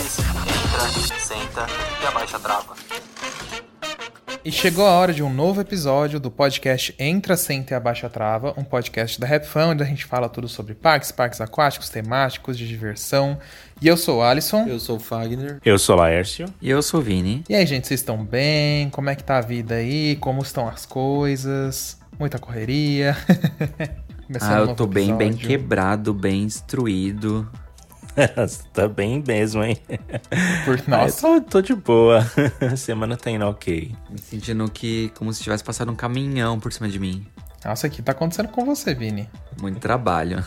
Entra, senta e abaixa a trava. E chegou a hora de um novo episódio do podcast Entra, Senta e Abaixa a Trava, um podcast da Rap Fan, onde a gente fala tudo sobre parques, parques aquáticos, temáticos, de diversão. E eu sou o Alisson. Eu sou o Fagner. Eu sou Laércio. E eu sou o Vini. E aí, gente, vocês estão bem? Como é que tá a vida aí? Como estão as coisas? Muita correria. ah, eu tô bem, bem quebrado, bem instruído. tá bem mesmo, hein? Por nossa. Eu tô, tô de boa. Semana tá indo ok. Me sentindo que como se tivesse passado um caminhão por cima de mim. Nossa, o que tá acontecendo com você, Vini? Muito trabalho.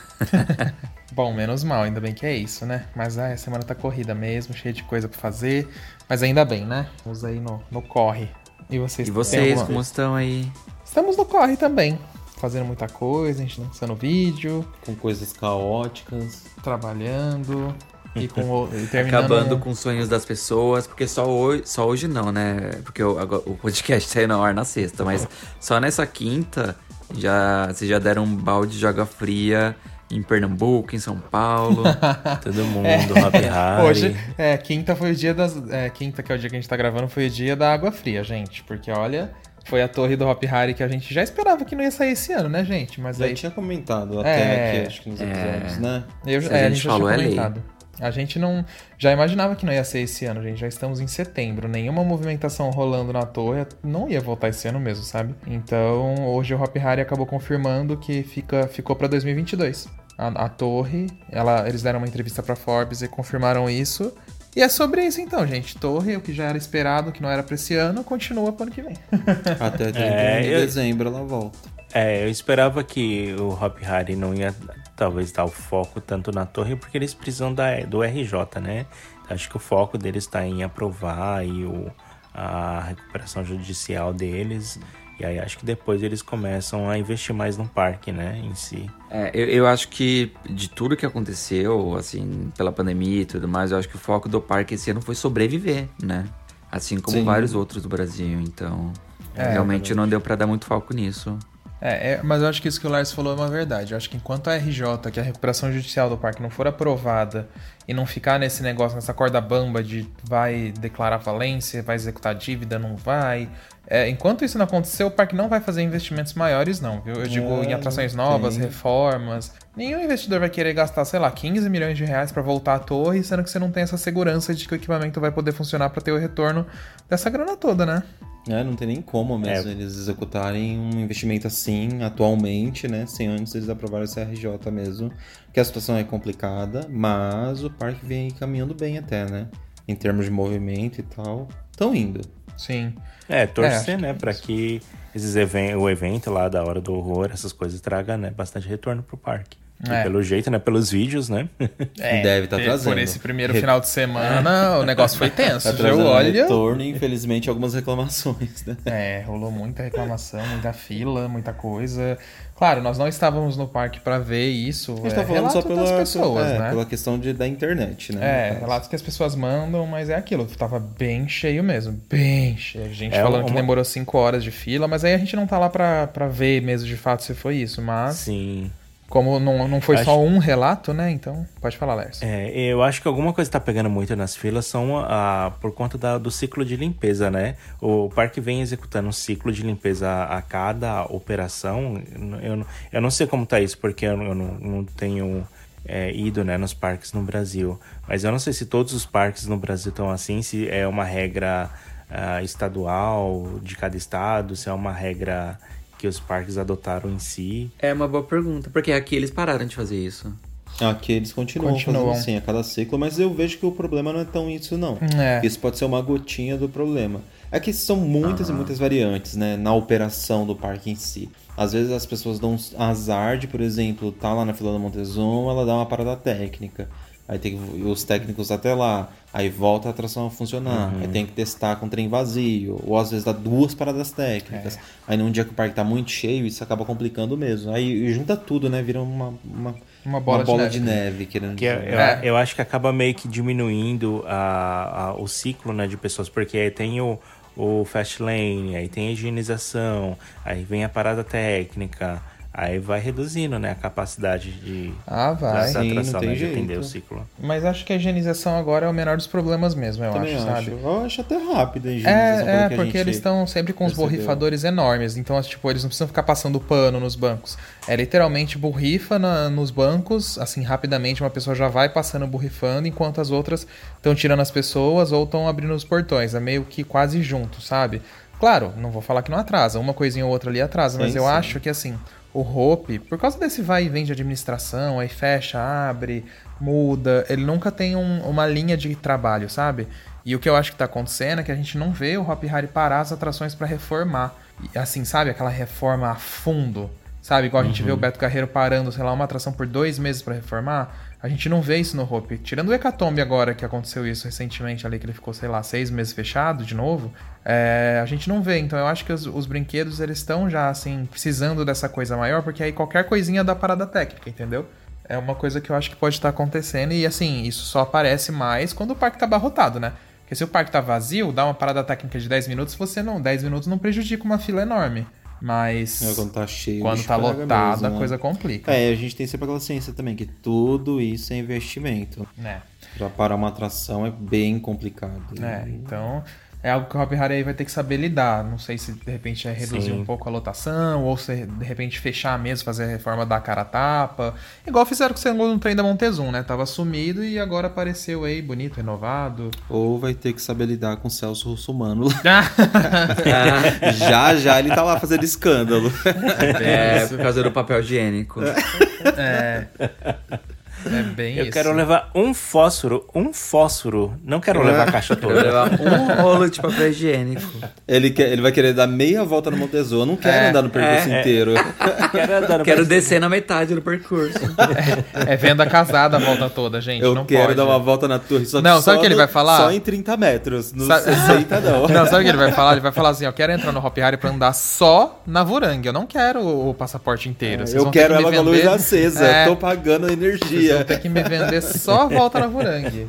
Bom, menos mal, ainda bem que é isso, né? Mas ah, a semana tá corrida mesmo, cheia de coisa pra fazer. Mas ainda bem, né? Estamos aí no, no corre. E vocês? E vocês, alguma... como estão aí? Estamos no corre também fazendo muita coisa, a gente lançando vídeo. Com coisas caóticas. Trabalhando. E, com, e terminando... Acabando com os sonhos das pessoas, porque só hoje, só hoje não, né? Porque o, o podcast saiu na hora na sexta, mas só nessa quinta já, vocês já deram um balde de água fria em Pernambuco, em São Paulo. Todo mundo, é, Happy Harry. Hoje, é, quinta foi o dia das. É, quinta, que é o dia que a gente tá gravando, foi o dia da água fria, gente. Porque olha, foi a torre do Hop Harry que a gente já esperava que não ia sair esse ano, né, gente? Mas já aí... tinha comentado até é... aqui, acho que nos episódios, é... né? Eu, Se é, a a gente, gente já falou, tinha é comentado. A gente não. Já imaginava que não ia ser esse ano, gente. Já estamos em setembro. Nenhuma movimentação rolando na torre. Não ia voltar esse ano mesmo, sabe? Então, hoje o Hop Harry acabou confirmando que fica, ficou pra 2022. A, a torre, ela, eles deram uma entrevista pra Forbes e confirmaram isso. E é sobre isso então, gente. Torre, o que já era esperado, que não era pra esse ano, continua pro ano que vem. Até 31 é, de eu... dezembro ela volta. É, eu esperava que o Hop Harry não ia talvez dar o foco tanto na torre, porque eles precisam da, do RJ, né? Acho que o foco deles está em aprovar e o, a recuperação judicial deles. E aí acho que depois eles começam a investir mais no parque, né, em si. É, eu, eu acho que de tudo que aconteceu, assim, pela pandemia e tudo mais, eu acho que o foco do parque esse ano foi sobreviver, né? Assim como Sim. vários outros do Brasil, então... É, realmente é não deu para dar muito foco nisso. É, é, mas eu acho que isso que o Lars falou é uma verdade. Eu acho que enquanto a RJ, que é a recuperação judicial do parque, não for aprovada e não ficar nesse negócio, nessa corda bamba de vai declarar falência, vai executar dívida, não vai. É, enquanto isso não acontecer, o parque não vai fazer investimentos maiores, não, viu? Eu digo é, em atrações novas, reformas. Nenhum investidor vai querer gastar, sei lá, 15 milhões de reais para voltar à torre, sendo que você não tem essa segurança de que o equipamento vai poder funcionar para ter o retorno dessa grana toda, né? É, não tem nem como mesmo é. eles executarem um investimento assim atualmente, né? Sem antes eles aprovarem esse RJ mesmo. Que a situação é complicada, mas o parque vem caminhando bem até, né? Em termos de movimento e tal. Estão indo. Sim. É, torcer, é, né, para que esses eventos, o evento lá da Hora do Horror, essas coisas traga, né, bastante retorno pro parque. É. pelo jeito, né? Pelos vídeos, né? É, Deve estar tá trazendo. Por esse primeiro final de semana, o negócio foi tenso. Tá eu olho. retorno e, infelizmente, algumas reclamações, né? É, rolou muita reclamação, muita fila, muita coisa. Claro, nós não estávamos no parque para ver isso. A gente está é, falando só pela, pessoas, é, né? pela questão de, da internet, né? É, relatos que as pessoas mandam, mas é aquilo. Tava bem cheio mesmo, bem cheio. A gente é falando uma... que demorou cinco horas de fila, mas aí a gente não tá lá para ver mesmo de fato se foi isso, mas... Sim. Como não, não foi acho... só um relato, né? Então, pode falar, Lércio. É, eu acho que alguma coisa está pegando muito nas filas são a, por conta da, do ciclo de limpeza, né? O parque vem executando um ciclo de limpeza a, a cada operação. Eu, eu não sei como tá isso, porque eu, eu não, não tenho é, ido né, nos parques no Brasil. Mas eu não sei se todos os parques no Brasil estão assim, se é uma regra uh, estadual de cada estado, se é uma regra que os parques adotaram em si? É uma boa pergunta, porque aqui eles pararam de fazer isso. Aqui eles continuam, continuam. fazendo assim a cada ciclo, mas eu vejo que o problema não é tão isso não. É. Isso pode ser uma gotinha do problema. É que são muitas uhum. e muitas variantes, né, na operação do parque em si. Às vezes as pessoas dão azar de, por exemplo, tá lá na fila da Montezuma, ela dá uma parada técnica. Aí tem que, os técnicos até lá. Aí volta a atração a funcionar. Uhum. Aí tem que testar com trem vazio. Ou às vezes dá duas paradas técnicas. É. Aí num dia que o parque tá muito cheio, isso acaba complicando mesmo. Aí junta tudo, né? Vira uma, uma, uma bola, uma bola de, de neve. neve querendo que é, eu, é. eu, acho que acaba meio que diminuindo a, a, o ciclo né, de pessoas. Porque aí tem o, o fast lane, aí tem a higienização, aí vem a parada técnica. Aí vai reduzindo, né, a capacidade de ah, vai. Sim, atração, né, de atender o ciclo. Mas acho que a higienização agora é o menor dos problemas mesmo, eu Também acho, acho, sabe? Eu acho até rápido a higienização. É, é porque eles estão sempre com os borrifadores enormes, então tipo, eles não precisam ficar passando pano nos bancos. É literalmente borrifa na, nos bancos, assim, rapidamente uma pessoa já vai passando borrifando, enquanto as outras estão tirando as pessoas ou estão abrindo os portões. É meio que quase junto, sabe? Claro, não vou falar que não atrasa, uma coisinha ou outra ali atrasa, sim, mas eu sim. acho que assim o Hope, por causa desse vai e vem de administração, aí fecha, abre, muda, ele nunca tem um, uma linha de trabalho, sabe? E o que eu acho que tá acontecendo é que a gente não vê o Hop Harry parar as atrações para reformar. Assim, sabe? Aquela reforma a fundo. Sabe? Igual a gente vê o uhum. Beto Carreiro parando, sei lá, uma atração por dois meses para reformar. A gente não vê isso no Hope. Tirando o Hecatombe agora, que aconteceu isso recentemente ali, que ele ficou, sei lá, seis meses fechado de novo. É, a gente não vê. Então eu acho que os, os brinquedos, eles estão já, assim, precisando dessa coisa maior, porque aí qualquer coisinha dá parada técnica, entendeu? É uma coisa que eu acho que pode estar acontecendo. E assim, isso só aparece mais quando o parque tá abarrotado, né? Porque se o parque tá vazio, dá uma parada técnica de 10 minutos, você não. 10 minutos não prejudica uma fila enorme. Mas. É, quando tá cheio. Quando tá lotado, mesmo, a né? coisa complica. É, a gente tem sempre aquela ciência também, que tudo isso é investimento. É. Pra parar uma atração é bem complicado. É, então é algo que o Hop Harry vai ter que saber lidar. Não sei se de repente é reduzir Sim. um pouco a lotação, ou se de repente fechar mesmo, fazer a reforma da cara a tapa. Igual fizeram com o segundo trem da Montezum, né? Tava sumido e agora apareceu aí, bonito, renovado. Ou vai ter que saber lidar com o Celso Russumano. já, já ele tá lá fazendo escândalo. É, por causa do papel higiênico. É. É bem Eu isso. quero levar um fósforo, um fósforo. Não quero levar a caixa toda. Quero levar um rolo de papel higiênico. Ele, quer, ele vai querer dar meia volta no Montezuma. Eu não quero é, andar no percurso é, inteiro. quero, quero descer na metade do percurso. É, é, venda casada a volta toda, gente. Eu não quero pode. dar uma volta na torre. Só não, sabe o que ele vai falar? Só em 30 metros. Nos sabe... 60 não. Não, sabe o que ele vai falar? Ele vai falar assim: eu quero entrar no Hop Harry pra andar só na Vorang. Eu não quero o passaporte inteiro. É, eu quero ela com a luz acesa. É. Tô pagando energia. Vão ter que me vender só a volta na Vorangue.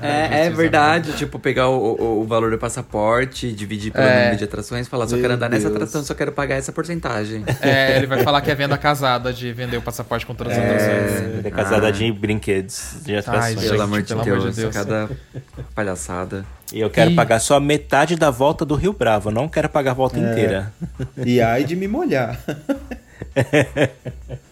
É, é verdade. Tipo, pegar o, o, o, valor do passaporte, dividir pelo é. número de atrações, falar, só Meu quero andar Deus. nessa atração, só quero pagar essa porcentagem. É, ele vai falar que é venda casada de vender o passaporte com todas as é. atrações. Venda casada ah. de brinquedos, de atrações. Ai, pelo, amor, de pelo Deus, amor de Deus, cada palhaçada. E eu quero e... pagar só metade da volta do Rio Bravo, não quero pagar a volta é. inteira. E ai de me molhar.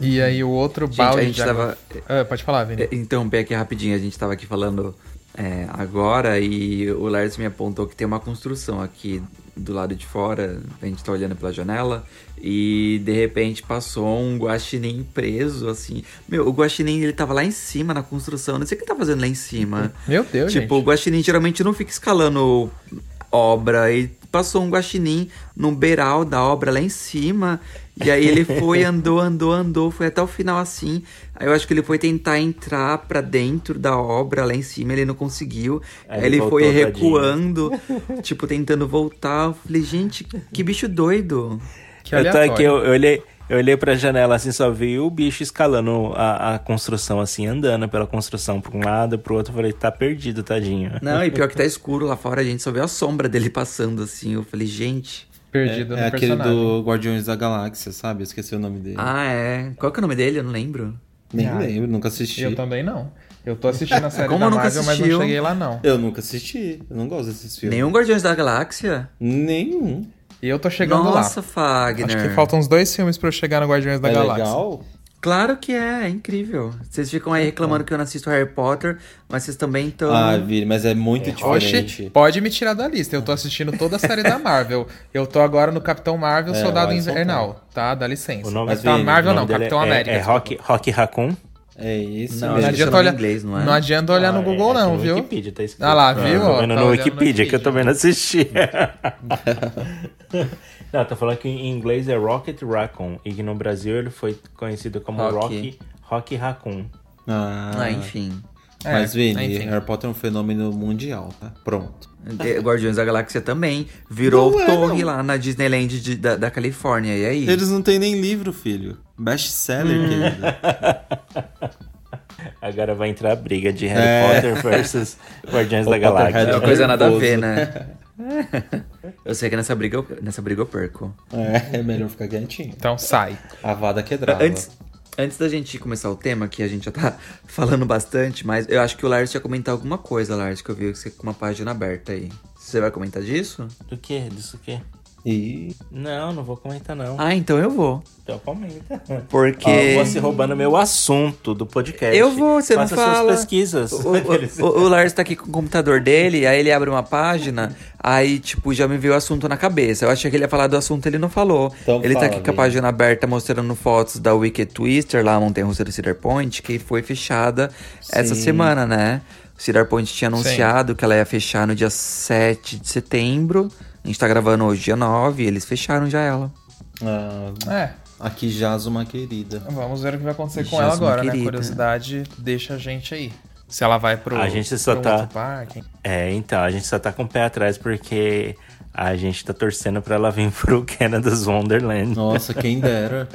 E aí o outro gente, balde. A gente tava... Ah, pode falar, Vini. Então, aqui rapidinho, a gente tava aqui falando é, agora e o Lars me apontou que tem uma construção aqui do lado de fora, a gente tá olhando pela janela, e de repente passou um guaxinim preso, assim. Meu, o guaxinim, ele tava lá em cima na construção, não sei o que ele tá fazendo lá em cima. Meu Deus, Tipo, gente. o guaxinim geralmente não fica escalando obra e passou um guaxinim no beiral da obra lá em cima. E aí ele foi, andou, andou, andou, foi até o final assim. Aí eu acho que ele foi tentar entrar pra dentro da obra lá em cima, ele não conseguiu. Aí, Aí ele voltou, foi tadinho. recuando, tipo, tentando voltar. Eu falei, gente, que bicho doido. Que eu tô aqui, eu, eu olhei, eu olhei pra janela assim, só vi o bicho escalando a, a construção, assim, andando pela construção pra um lado, pro outro. Eu falei, tá perdido, tadinho. Não, e pior que tá escuro lá fora, a gente só vê a sombra dele passando assim. Eu falei, gente. Perdido É no aquele personagem. do Guardiões da Galáxia, sabe? Eu esqueci o nome dele. Ah, é. Qual que é o nome dele? Eu não lembro. Nem Ah, lembro, nunca assisti. Eu também não. Eu tô assistindo a série Como da nunca Marvel, mas assistiu? não cheguei lá não. Eu nunca assisti. Eu não gosto desses filmes. Nenhum Guardiões da Galáxia? Nenhum. E eu tô chegando Nossa, lá. Fagner. Acho que faltam uns dois filmes pra eu chegar no Guardiões da é Galáxia. legal? Claro que é, é incrível. Vocês ficam aí reclamando que eu não assisto Harry Potter, mas vocês também estão. Ah, Vini, mas é muito Oxe, diferente. pode me tirar da lista. Eu tô assistindo toda a série da Marvel. Eu tô agora no Capitão Marvel, É, Soldado Invernal, tá? Dá licença. O nome, Capitão Vini, Marvel o nome não, Capitão é, América. É Rock, Rock Raccoon. É isso Não, Não, Mas mesmo. adianta é olhar, inglês, não é? não adianta olhar no Ah, Google é, não, aqui viu? No Wikipedia tá escrito. Ah lá, Ah, viu? Tô Ó, tá no olhando Wikipedia, que eu também não assisti. Não, tá falando que em inglês é Rocket Raccoon. E que no Brasil ele foi conhecido como Rock. Rock, Rock Raccoon. Ah, Ah, enfim. Mas, É, Vini, enfim. Harry Potter é um fenômeno mundial, tá? Pronto. É, Guardiões da Galáxia também virou Não é, torre não. lá na Disneyland de- da, da Califórnia. E aí? Eles não têm nem livro, filho. Best-seller, Hum. querido. Agora vai entrar a briga de Harry É. Potter versus Guardiões da Galáxia. É uma coisa nada a ver, né? eu sei que nessa briga, eu- nessa briga eu perco. É, é melhor ficar quietinho. Então sai. A vada quebrava. Antes, antes da gente começar o tema, que a gente já tá falando bastante, mas eu acho que o Lars ia comentar alguma coisa, Lars, que eu vi que você com uma página aberta aí. Você vai comentar disso? Do que? Disso que? E Não, não vou comentar não. Ah, então eu vou. Então comenta. Porque. Ó, você roubando meu assunto do podcast. Eu vou, você não Faça fala. suas pesquisas. O, o, o, o Lars tá aqui com o computador dele, aí ele abre uma página, aí, tipo, já me veio o assunto na cabeça. Eu achei que ele ia falar do assunto, ele não falou. Então ele tá fala, aqui com a página aberta mostrando fotos da Wicked Twister, lá a Montanha Russa do Cedar Point, que foi fechada essa Sim. semana, né? O Cedar Point tinha anunciado que ela ia fechar no dia 7 de setembro. A gente tá gravando hoje, dia 9, e eles fecharam já ela. ah, É, aqui jaz uma querida. vamos ver o que vai acontecer com Jasmine ela agora, né? Curiosidade deixa a gente aí. Se ela vai pro, A gente só pro tá- outro parque. É, então, a gente só tá com o pé atrás porque a gente tá torcendo pra ela vir pro Canada's Wonderland. Nossa, quem dera.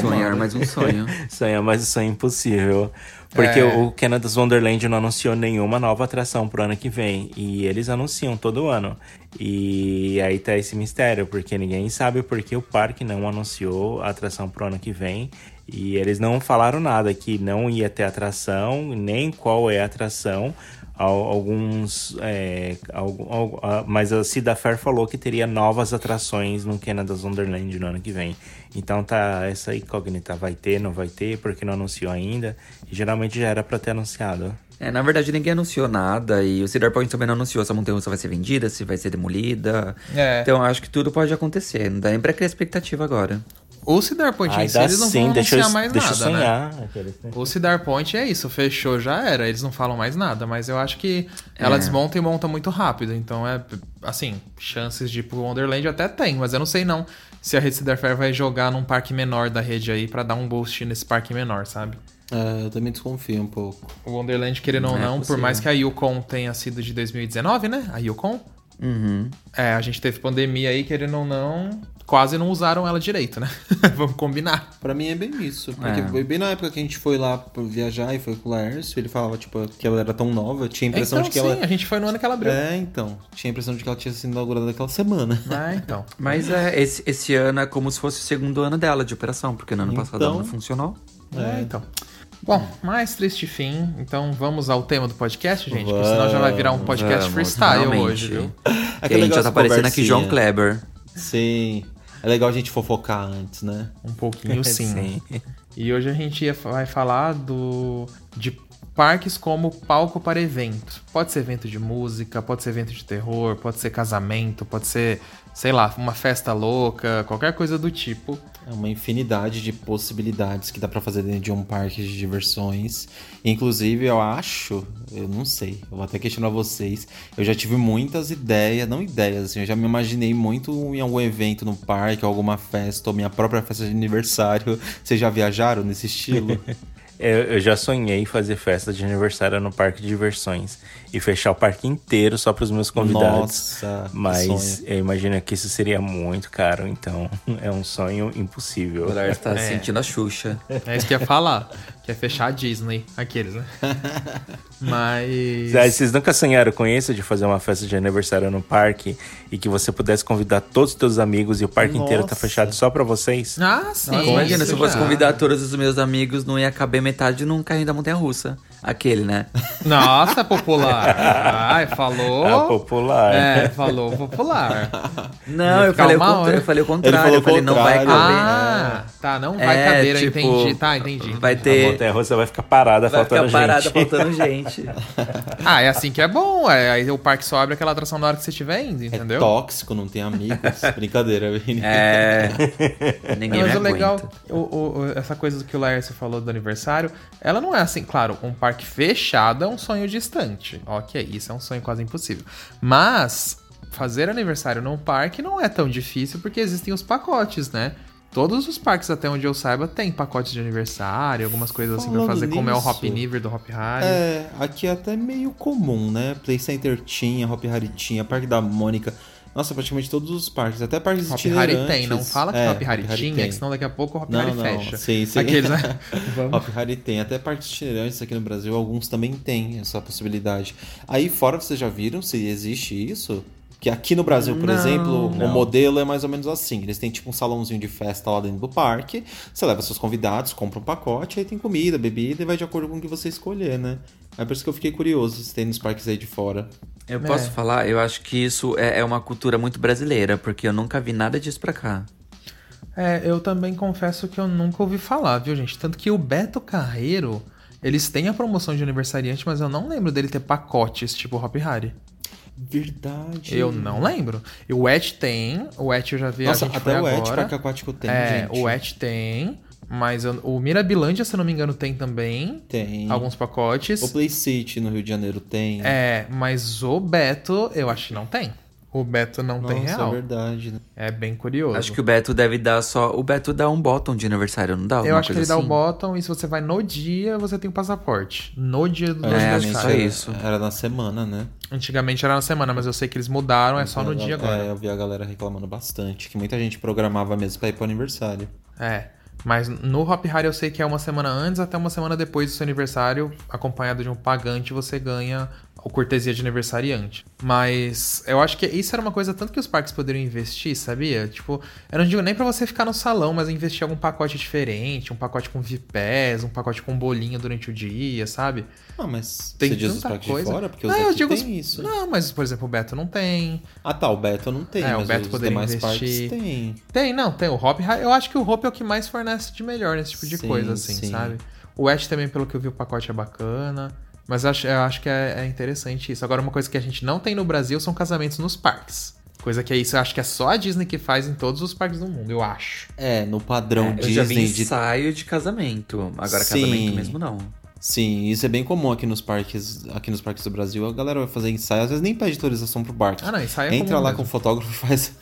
Sonhar mais um sonho. Sonhar mais um sonho impossível. Porque É. o Canada's Wonderland não anunciou nenhuma nova atração pro ano que vem. E eles anunciam todo ano. E aí tá esse mistério, porque ninguém sabe por que o parque não anunciou a atração pro ano que vem. E eles não falaram nada que não ia ter atração, nem qual é a atração. Al- Alguns. é, algum- al- mas a Cida Fair falou que teria novas atrações no Canada's Wonderland no ano que vem. Então tá essa incógnita: vai ter, não vai ter, porque não anunciou ainda. E geralmente já era pra ter anunciado. É, na verdade ninguém anunciou nada e o Cedar Point também não anunciou se a montanha russa vai ser vendida, se vai ser demolida. É. Então acho que tudo pode acontecer, não dá nem pra criar expectativa agora. O Cedar Point Ai, em si, dá eles não sim, vão deixa eu, anunciar mais deixa nada, né? sonhar. Né? O Cedar Point é isso, fechou, já era. Eles não falam mais nada, mas eu acho que ela É. desmonta e monta muito rápido. Então é, assim, chances de ir pro Wonderland até tem, mas eu não sei não se a Rede Cedar Fair vai jogar num parque menor da rede aí pra dar um boost nesse parque menor, sabe? É, eu também desconfio um pouco. O Wonderland, querendo ou Não é não, por possível. mais que a Yukon tenha sido de 2019, né? A Yukon. Uhum. É, a gente teve pandemia aí, querendo ou não, quase não usaram ela direito, né? Vamos combinar. Pra mim é bem isso. Porque É. foi bem na época que a gente foi lá viajar e foi com o Laércio, ele falava, tipo, que ela era tão nova. Tinha a impressão então, de que sim, ela. a gente foi no ano que ela abriu. É, então. Tinha a impressão de que ela tinha sido inaugurada naquela semana. Ah, então. Mas é, esse, esse ano é como se fosse o segundo ano dela de operação, porque no ano passado Então- ela não funcionou. É, então. Bom, mais triste fim. Então vamos ao tema do podcast, gente, porque senão já vai virar um podcast Vamos, freestyle finalmente. hoje, viu? É E que a é gente já tá aparecendo aqui João. Kleber. Sim. É legal a gente fofocar antes, né? Um pouquinho sim. E hoje a gente vai falar do de parques como palco para evento. Pode ser evento de música, pode ser evento de terror, pode ser casamento, pode ser, sei lá, uma festa louca, qualquer coisa do tipo. É uma infinidade de possibilidades que dá para fazer dentro de um parque de diversões. Inclusive, eu acho, eu não sei, eu vou até questionar vocês. Eu já tive muitas ideias, não ideias, assim, eu já me imaginei muito em algum evento no parque, alguma festa, ou minha própria festa de aniversário. Vocês já viajaram nesse estilo? Eu, eu, já sonhei fazer festa de aniversário no parque de diversões e fechar o parque inteiro só para os meus convidados. Nossa, mas eu imagino que isso seria muito caro, então é um sonho impossível. O Lars tá É. sentindo a Xuxa. É isso que eu ia falar. Que é fechar a Disney. Aqueles, né? Mas. Ah, Vocês nunca sonharam com isso de fazer uma festa de aniversário no parque e que você pudesse convidar todos os seus amigos e o parque inteiro tá Nossa. fechado só para vocês? Ah, sim. Nossa, imagina, se eu fosse convidar todos os meus amigos, não ia caber metade num carrinho da Montanha Russa. Aquele, né? Nossa, popular. Ai, falou. Ah, popular. É, falou popular. Não, eu falei, contra- eu falei o contrário. falou eu falei, não vai contrário. caber. Ah, tá, não vai É, cadeira, tipo, entendi. Tá, entendi. Vai A ter. montanha russa vai ficar parada, Vai faltando ficar parada gente. faltando gente. Ah, é assim que é bom. É, aí o parque só abre aquela atração na hora que você estiver indo, É entendeu? tóxico, não tem amigos. Brincadeira, Vini. É. Ninguém Mas me o legal, o, o- essa coisa do que o Laércio falou do aniversário, ela não é assim, claro, um parque fechado é um sonho distante. Ok, isso é um sonho quase impossível. Mas fazer aniversário num parque não é tão difícil porque existem os pacotes, né? Todos os parques, até onde eu saiba, tem pacotes de aniversário, algumas coisas assim pra Falando fazer, como é o nisso, Hop Niver do Hop Harry. É, aqui é até meio comum, né? Play Center tinha, Hop Harry tinha, Parque da Mônica. Nossa, praticamente todos os parques, até parques Hop itinerantes. tem, não fala que É, Hop Harry tinha, tem. que senão daqui a pouco o Hop Não, não, fecha. sim, sim. Aqueles, né? Hop Harry tem, até parques itinerantes aqui no Brasil, alguns também têm essa possibilidade. Aí fora, vocês já viram se existe isso? Que aqui no Brasil, por Não. exemplo, Não. o modelo é mais ou menos assim. Eles têm tipo um salãozinho de festa lá dentro do parque. Você leva seus convidados, compra um pacote, aí tem comida, bebida e vai de acordo com o que você escolher, né? É por isso que eu fiquei curioso se tem nos parques aí de fora. Eu posso É. falar, eu acho que isso é, é uma cultura muito brasileira, porque eu nunca vi nada disso pra cá. É, eu também confesso que eu nunca ouvi falar, viu, gente? Tanto que o Beto Carreiro, eles têm a promoção de aniversariante, mas eu não lembro dele ter pacotes tipo Hop Harry. Verdade. Eu não lembro. E o Et tem, o Et eu já vi Nossa, a gente até foi o Et agora. Parque Aquático tem, é, gente. o Et tem, mas eu- o Mirabilândia, se eu não me engano, tem também Tem. alguns pacotes. O Play City no Rio de Janeiro tem. É, mas o Beto, eu acho que não tem. O Beto não tem Nossa, real. é verdade. né? É bem curioso. Acho que o Beto deve dar só. O Beto dá um bottom de aniversário, não dá? Eu acho que ele coisa dá o assim? bottom e se você vai no dia, você tem o passaporte. No dia do É, acho que aniversário. só isso. Era na semana, né? Antigamente era na semana, mas eu sei que eles mudaram, é só no a dia gal- agora. É, eu vi a galera reclamando bastante, que muita gente programava mesmo pra ir pro aniversário. É. Mas no Hop Harry eu sei que é uma semana antes até uma semana depois do seu aniversário, acompanhado de um pagante, você ganha o cortesia de aniversariante. Mas eu acho que isso era uma coisa tanto que os parques poderiam investir, sabia? Tipo, eu não digo nem pra você ficar no salão, mas investir em algum pacote diferente, um pacote com VIPés, um pacote com bolinha durante o dia, sabe? Ah, mas Tem você diz os parques coisa. de fora? Porque os não, eu digo tem os- isso. Não, mas por exemplo, o Beto não tem. Ah tá, o Beto não tem, É, o Beto os poderia demais investir. parques tem. Tem, não, tem o Hop. Eu acho que o Hop é o que mais fornece de melhor nesse tipo de Sim, coisa, assim, sim. sabe? O Ash também, pelo que eu vi, o pacote é bacana. Mas eu acho, eu acho que é, é interessante isso. Agora, uma coisa que a gente não tem no Brasil são casamentos nos parques. Coisa que é isso, eu acho que é só a Disney que faz em todos os parques do mundo, eu acho. É, no padrão Eu já vi Disney de ensaio de casamento. Agora, Sim. casamento mesmo não. Sim, isso é bem comum aqui nos parques, aqui nos parques do Brasil. A galera vai fazer ensaio, às vezes nem pede autorização pro parque. Ah, não, ensaio é Entra lá mesmo. com o fotógrafo e faz,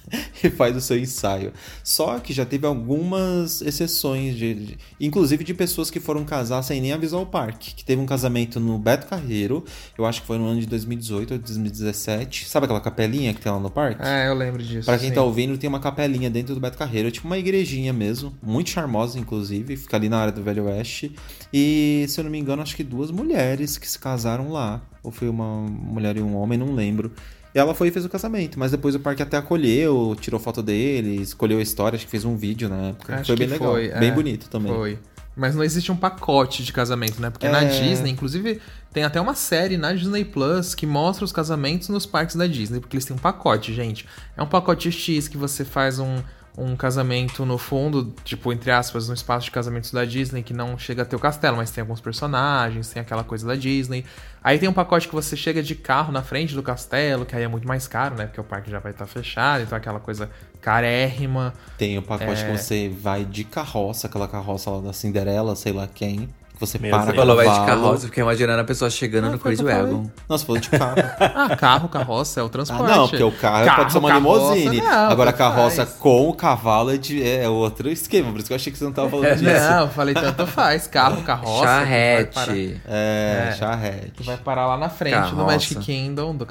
e faz o seu ensaio. Só que já teve algumas exceções, de, de- inclusive de pessoas que foram casar sem nem avisar o parque. Que teve um casamento no Beto Carreiro, eu acho que foi no ano de 2018 ou 2017. Sabe aquela capelinha que tem lá no parque? É, eu lembro disso. Pra quem sim. tá ouvindo, tem uma capelinha dentro do Beto Carreiro, tipo uma igrejinha mesmo, muito charmosa, inclusive, fica ali na área do Velho Oeste. E, se eu não me engano, acho que duas mulheres que se casaram lá. Ou foi uma mulher e um homem, não lembro. E ela foi e fez o casamento, mas depois o parque até acolheu, tirou foto dele, escolheu a história, acho que fez um vídeo na época. Acho foi bem legal, foi, bem é, bonito também. Foi. Mas não existe um pacote de casamento, né? Porque na É. Disney, inclusive, tem até uma série na Disney Plus que mostra os casamentos nos parques da Disney, porque eles têm um pacote, gente. É um pacote X que você faz um, um casamento no fundo, tipo, entre aspas, no espaço de casamentos da Disney, que não chega a ter o castelo, mas tem alguns personagens, tem aquela coisa da Disney. Aí tem um pacote que você chega de carro na frente do castelo, que aí é muito mais caro, né? Porque o parque já vai estar fechado, então aquela coisa carérrima. Tem o pacote é... que você vai de carroça, aquela carroça lá da Cinderela, sei lá quem que você Meu para Falou, vai de carroça, fiquei imaginando a pessoa chegando ah, no Crazy Wagon. Nossa, falou de carro. ah, carro, carroça, é o transporte. Ah, não, porque o carro, carro pode ser uma limousine. Agora a carroça faz. com o cavalo é, de, é outro esquema, por isso que eu achei que você não tava falando disso. Não, eu falei tanto faz. Carro, carroça. Charrete. É, é, charrete. Vai parar lá na frente carroça. no Magic Kingdom do,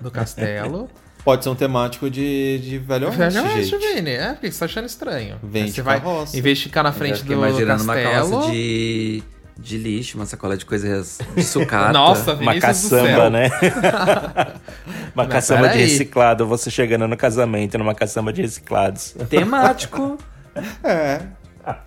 do castelo. Pode ser um temático de, de Velho Oeste, Velho Oeste, Vini. É, porque você tá achando estranho. Vem você vai, Em vez de ficar na frente do imaginando castelo... uma carroça de de lixo, uma sacola de coisas de sucata. Nossa, Vinícius Uma caçamba, né? uma Não, caçamba de reciclado. Você chegando no casamento numa caçamba de reciclados. Temático. é.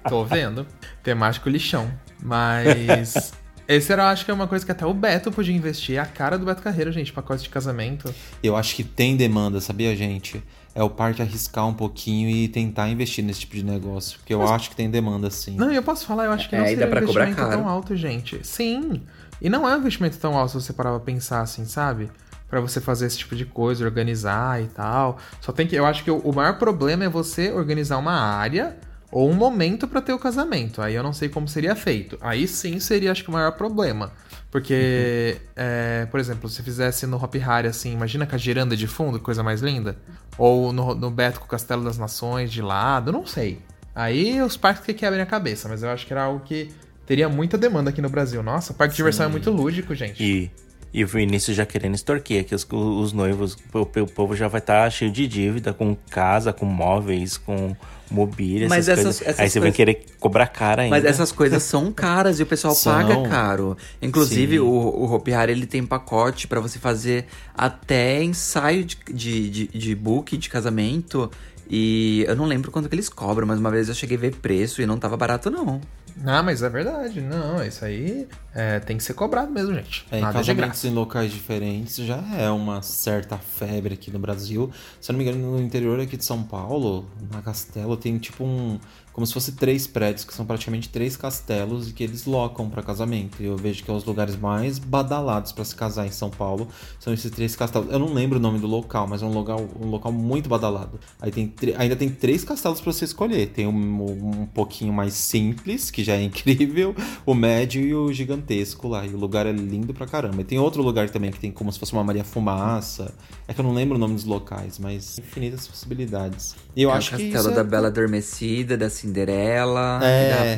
Tô vendo. Temático lixão. Mas. Esse era, acho que é uma coisa que até o Beto podia investir. É a cara do Beto Carreiro, gente, pacote de casamento. Eu acho que tem demanda, sabia, gente? é o parque arriscar um pouquinho e tentar investir nesse tipo de negócio. Porque eu Mas... acho que tem demanda sim. Não, eu posso falar, eu acho que é, não seria um investimento tão alto, gente. Sim. E não é um investimento tão alto se você parar pra pensar assim, sabe? para você fazer esse tipo de coisa, organizar e tal. Só tem que. Eu acho que o maior problema é você organizar uma área ou um momento para ter o casamento. Aí eu não sei como seria feito. Aí sim seria, acho que, o maior problema. Porque, uhum. é, por exemplo, se fizesse no Hop Harry, assim, imagina com a giranda de fundo, coisa mais linda. Ou no, no Beto com o Castelo das Nações de lado, não sei. Aí os parques que quebrem a cabeça, mas eu acho que era algo que teria muita demanda aqui no Brasil. Nossa, o parque de diversão é muito lúdico, gente. E, e o Vinícius já querendo extorquir aqui os, os noivos, o, o povo já vai estar tá cheio de dívida, com casa, com móveis, com mobília, essas, essas, essas Aí você coisas... vai querer cobrar cara ainda. Mas essas coisas são caras e o pessoal são. paga caro. Inclusive, Sim. o, o Hopi Hari, ele tem pacote para você fazer até ensaio de, de, de, de book de casamento. E eu não lembro quanto que eles cobram, mas uma vez eu cheguei a ver preço e não tava barato, não. Ah, mas é verdade. Não, isso aí é, tem que ser cobrado mesmo, gente. É, Nada casamentos em locais diferentes já é uma certa febre aqui no Brasil. Se eu não me engano, no interior aqui de São Paulo, na Castelo, tem tipo um como se fosse três prédios, que são praticamente três castelos e que eles locam para casamento. E eu vejo que é os lugares mais badalados para se casar em São Paulo são esses três castelos. Eu não lembro o nome do local, mas é um local, um local muito badalado. Aí tem ainda tem três castelos para você escolher. Tem um, um pouquinho mais simples, que já é incrível, o médio e o gigantesco lá. E o lugar é lindo pra caramba. E tem outro lugar também que tem como se fosse uma Maria Fumaça. É que eu não lembro o nome dos locais, mas infinitas possibilidades. E eu é acho o castelo que da é... Bela Adormecida, da Cinderela é...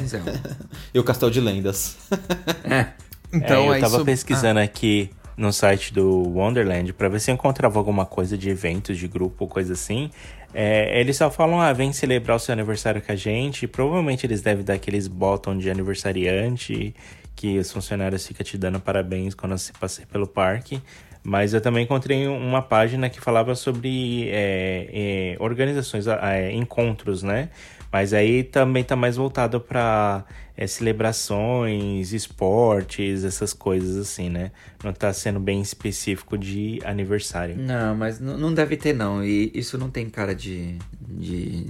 e o Castelo de Lendas. é. Então, é, eu tava isso... pesquisando ah. aqui no site do Wonderland para ver se eu encontrava alguma coisa de eventos de grupo, coisa assim. É, eles só falam, ah, vem celebrar o seu aniversário com a gente. Provavelmente eles devem dar aqueles botão de aniversariante que os funcionários ficam te dando parabéns quando você passeia pelo parque. Mas eu também encontrei uma página que falava sobre é, é, organizações, é, encontros, né? Mas aí também tá mais voltado para é, celebrações, esportes, essas coisas assim, né? Não tá sendo bem específico de aniversário. Não, mas não deve ter, não. E isso não tem cara de, de,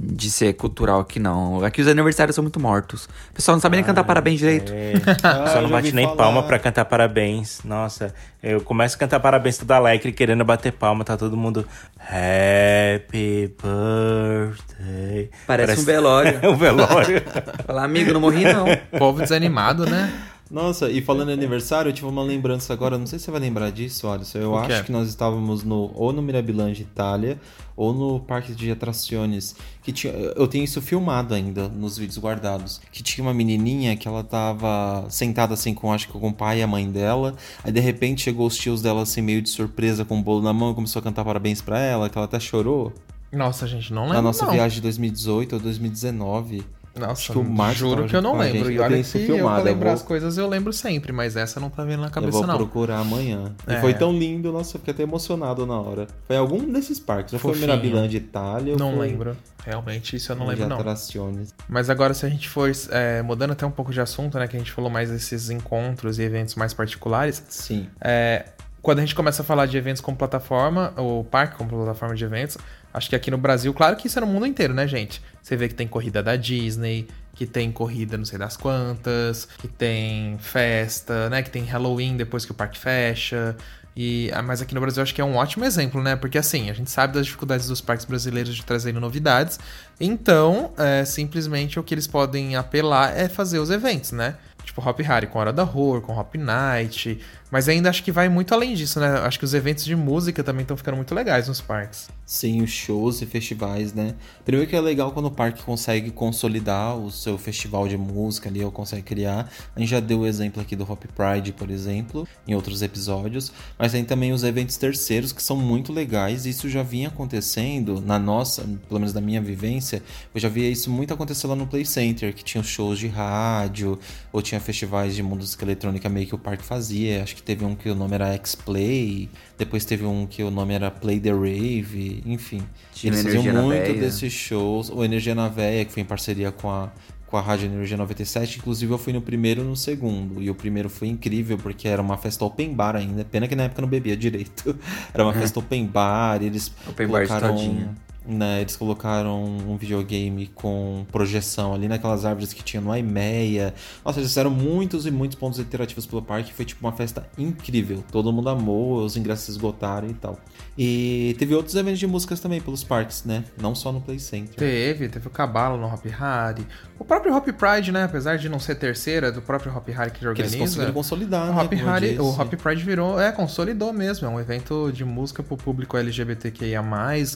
de ser cultural aqui, não. Aqui os aniversários são muito mortos. O pessoal não sabe ah, nem cantar parabéns direito. É. Ah, Só não bate nem falar. palma pra cantar parabéns. Nossa, eu começo a cantar parabéns toda alegre, querendo bater palma, tá todo mundo. Happy birthday. Parece, Parece... um velório. um velório. Falar, amigo, não morri não. Povo desanimado, né? Nossa, e falando em aniversário, eu tive uma lembrança agora, não sei se você vai lembrar disso, Alisson. Eu acho que, que nós estávamos no ou no Mirabilândia Itália ou no Parque de Atrações, que tinha, eu tenho isso filmado ainda nos vídeos guardados, que tinha uma menininha que ela tava sentada assim com acho que com o pai e a mãe dela, aí de repente chegou os tios dela assim meio de surpresa com o um bolo na mão e começou a cantar parabéns para ela, que ela até chorou. Nossa, gente, não lembro. Na nossa não. viagem de 2018 ou 2019. Nossa, que o Marcos juro que eu não lembro. E olha que filmado, eu pra lembrar eu vou... as coisas eu lembro sempre, mas essa não tá vindo na cabeça não. Eu vou não. procurar amanhã. É. E foi tão lindo, nossa, eu fiquei até emocionado na hora. Foi algum desses parques, não foi Mirabilândia Itália? Não foi... lembro. Realmente, isso eu não lembro, não. Atrações. Mas agora, se a gente for é, mudando até um pouco de assunto, né? Que a gente falou mais desses encontros e eventos mais particulares. Sim. É, quando a gente começa a falar de eventos como plataforma, ou parque como plataforma de eventos, Acho que aqui no Brasil, claro que isso é no mundo inteiro, né, gente? Você vê que tem corrida da Disney, que tem corrida não sei das quantas, que tem festa, né? Que tem Halloween depois que o parque fecha. E, ah, mas aqui no Brasil acho que é um ótimo exemplo, né? Porque assim, a gente sabe das dificuldades dos parques brasileiros de trazerem novidades. Então, é, simplesmente o que eles podem apelar é fazer os eventos, né? Tipo Hop Harry com Hora da Horror, com Hop Night. Mas ainda acho que vai muito além disso, né? Acho que os eventos de música também estão ficando muito legais nos parques. Sim, os shows e festivais, né? Primeiro que é legal quando o parque consegue consolidar o seu festival de música ali, ou consegue criar. A gente já deu o exemplo aqui do Hop Pride, por exemplo, em outros episódios. Mas tem também os eventos terceiros que são muito legais. Isso já vinha acontecendo na nossa, pelo menos na minha vivência. Eu já via isso muito acontecer lá no Play Center, que tinha shows de rádio, ou tinha festivais de música eletrônica meio que o parque fazia. Acho que teve um que o nome era X-Play. Depois teve um que o nome era Play the Rave, enfim. Tinha eles faziam muito desses shows. O Energia na Veia, que foi em parceria com a, com a Rádio Energia 97. Inclusive eu fui no primeiro e no segundo. E o primeiro foi incrível, porque era uma festa open bar ainda. Pena que na época eu não bebia direito. Era uma festa open bar. Eles Open bar colocaram... todinho. Né, eles colocaram um videogame com projeção ali naquelas árvores que tinha no Aimeia. Nossa, eles fizeram muitos e muitos pontos interativos pelo parque. Foi tipo uma festa incrível. Todo mundo amou, os ingressos esgotaram e tal. E teve outros eventos de músicas também pelos parques, né? Não só no Play Center. Teve, teve o Cabalo no Hop Harry. O próprio Hop Pride, né? Apesar de não ser terceira, é do próprio Hop Harry que Que eles organiza. conseguiram consolidar, o né? Hop, disse. o Hop Pride virou, é, consolidou mesmo. É um evento de música pro público LGBTQIA,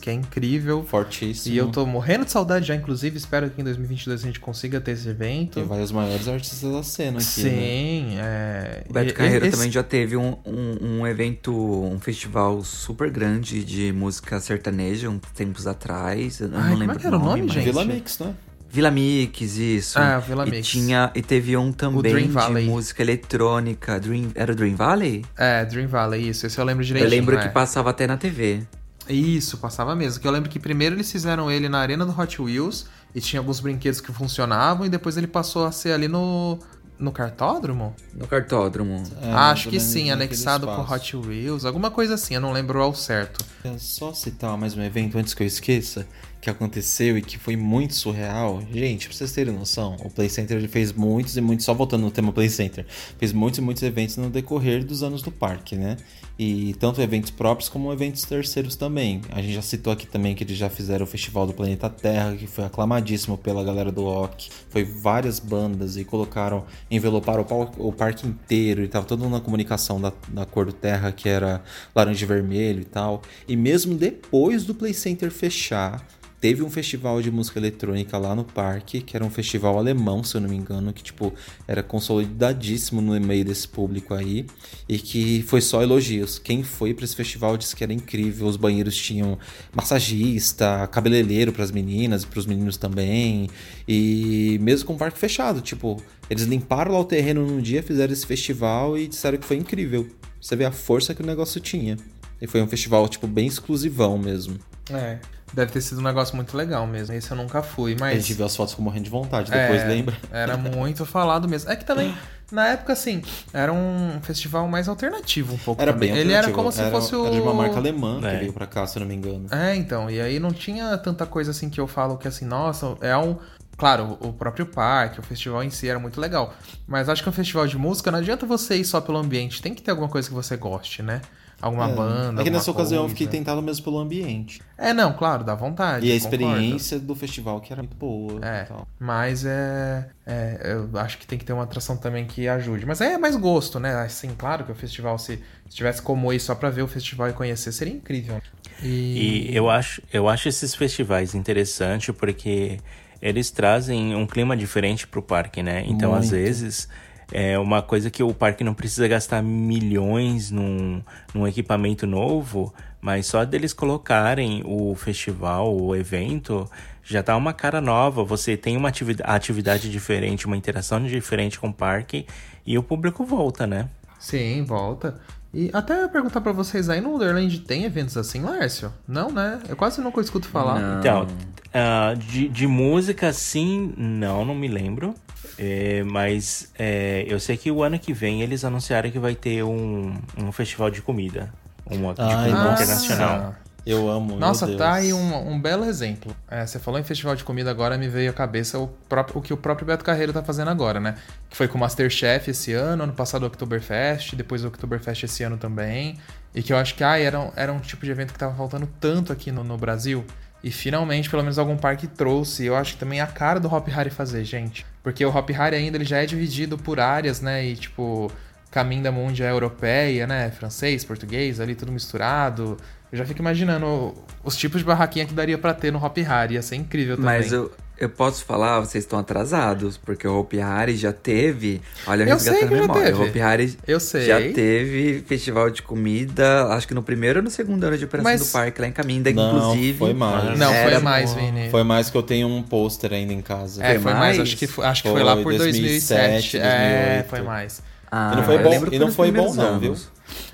que é incrível. Fortíssimo. E eu tô morrendo de saudade já, inclusive. Espero que em 2022 a gente consiga ter esse evento. E vai os maiores artistas da cena aqui, né? Sim, é. O Beto Carreiro esse- também já teve um, um, um evento, um festival super grande de música sertaneja, uns tempos atrás. Eu Ai, não como lembro é que era o nome, mas- gente? Vila Mix, né? Vila Mix, isso. Ah, Vila e Mix. Tinha, e teve um também Dream de Valley. música eletrônica. Dream, era o Dream Valley? É, Dream Valley, isso. Esse eu lembro Eu direitinho. lembro é. que passava até na TV. Isso, passava mesmo. Que eu lembro que primeiro eles fizeram ele na arena do Hot Wheels e tinha alguns brinquedos que funcionavam e depois ele passou a ser ali no no cartódromo? No cartódromo. É, mais Acho que sim, anexado com. Hot Wheels, alguma coisa assim, eu não lembro ao certo. É só citar mais um evento antes que eu esqueça, que aconteceu e que foi muito surreal. Gente, pra vocês terem noção, o Play Center fez muitos e muitos, só voltando no tema Play Center, fez muitos e muitos eventos no decorrer dos anos do parque, né? E tanto eventos próprios como eventos terceiros também. A gente já citou aqui também que eles já fizeram o Festival do Planeta Terra, que foi aclamadíssimo pela galera do OC. Foi várias bandas e colocaram, enveloparam o, parque inteiro e tava toda na comunicação da, da cor do terra, que era laranja e vermelho e tal. E mesmo depois do Play Center fechar, Teve um festival de música eletrônica lá no parque, que era um festival alemão, se eu não me engano, que tipo era consolidadíssimo no meio desse público aí e que foi só elogios. Quem foi para esse festival disse que era incrível, os banheiros tinham massagista, cabeleireiro para as meninas e para os meninos também. E mesmo com o parque fechado, tipo, eles limparam lá o terreno num dia, fizeram esse festival e disseram que foi incrível. Você vê a força que o negócio tinha. E foi um festival tipo bem exclusivão mesmo. É, deve ter sido um negócio muito legal mesmo. Esse eu nunca fui, A mas gente viu as fotos com morrendo de vontade, depois É, lembra? Era muito falado mesmo. É que também, na época, assim, era um festival mais alternativo um pouco Era também. bem Ele era alternativo. como se Era- fosse o... Era de uma marca alemã É. que veio pra cá, se eu não me engano. É, então, e aí não tinha tanta coisa assim que eu falo que assim, nossa, é um. Claro, o próprio parque, o festival em si era muito legal. Mas acho que um festival de música não adianta você ir só pelo ambiente, tem que ter alguma coisa que você goste, né? Alguma banda. É que nessa alguma ocasião eu coisa. fiquei tentado mesmo pelo ambiente. É, não, claro, dá vontade. E a eu concordo. experiência do festival que era muito boa. É, mas é, é, Eu acho que tem que ter uma atração também que ajude. Mas é mais gosto, né? Assim, claro que o festival, se, se tivesse como ir só pra ver o festival e conhecer, seria incrível. E. E eu acho, eu acho esses festivais interessantes porque eles trazem um clima diferente pro parque, né? Então, às Muito. vezes, é uma coisa que o parque não precisa gastar milhões num, num equipamento novo, mas só deles colocarem o festival, o evento, já dá uma cara nova. Você tem uma ativi- atividade diferente, uma interação diferente com o parque e o público volta, né? Sim, volta. E até perguntar pra vocês aí, no Wonderland tem eventos assim, Lárcio? Não, né? Eu quase nunca escuto falar. Não. Então, ah, de, de música, sim, não, não me lembro. É, mas é, eu sei que o ano que vem eles anunciaram que vai ter um, um festival de comida. Um de Ai, comida nossa. internacional. Eu amo. Nossa, tá aí um, um belo exemplo. É, você falou em festival de comida agora, me veio à cabeça o, próprio, o que o próprio Beto Carreiro tá fazendo agora, né? Que foi com o Masterchef esse ano, ano passado o Oktoberfest, depois o Oktoberfest esse ano também. E que eu acho que ah, era, um, era um tipo de evento que tava faltando tanto aqui no, no Brasil. E finalmente, pelo menos algum parque trouxe. Eu acho que também é a cara do Hop Harry fazer, gente. Porque o Hop Harry ainda ele já é dividido por áreas, né? E tipo, caminho da mundial europeia, né? Francês, português, ali tudo misturado. Eu já fico imaginando os tipos de barraquinha que daria para ter no Hop Harry. Ia ser incrível também. Mas eu, eu posso falar, vocês estão atrasados, porque o Hopi Hari já teve. Olha, eu sei que memória. Já teve. O Hopi Hari eu sei. já teve festival de comida, acho que no primeiro ou no segundo ano de operação Mas... do parque, lá em Caminda, Não, inclusive. Foi mais. Não, Era foi mais. Vini. Foi mais que eu tenho um pôster ainda em casa. É, foi mais, mais? acho que foi, acho que Foi foi lá por 2007, 2007. É, 2008. foi mais. Ah, E não foi bom- e não foi bom não, viu?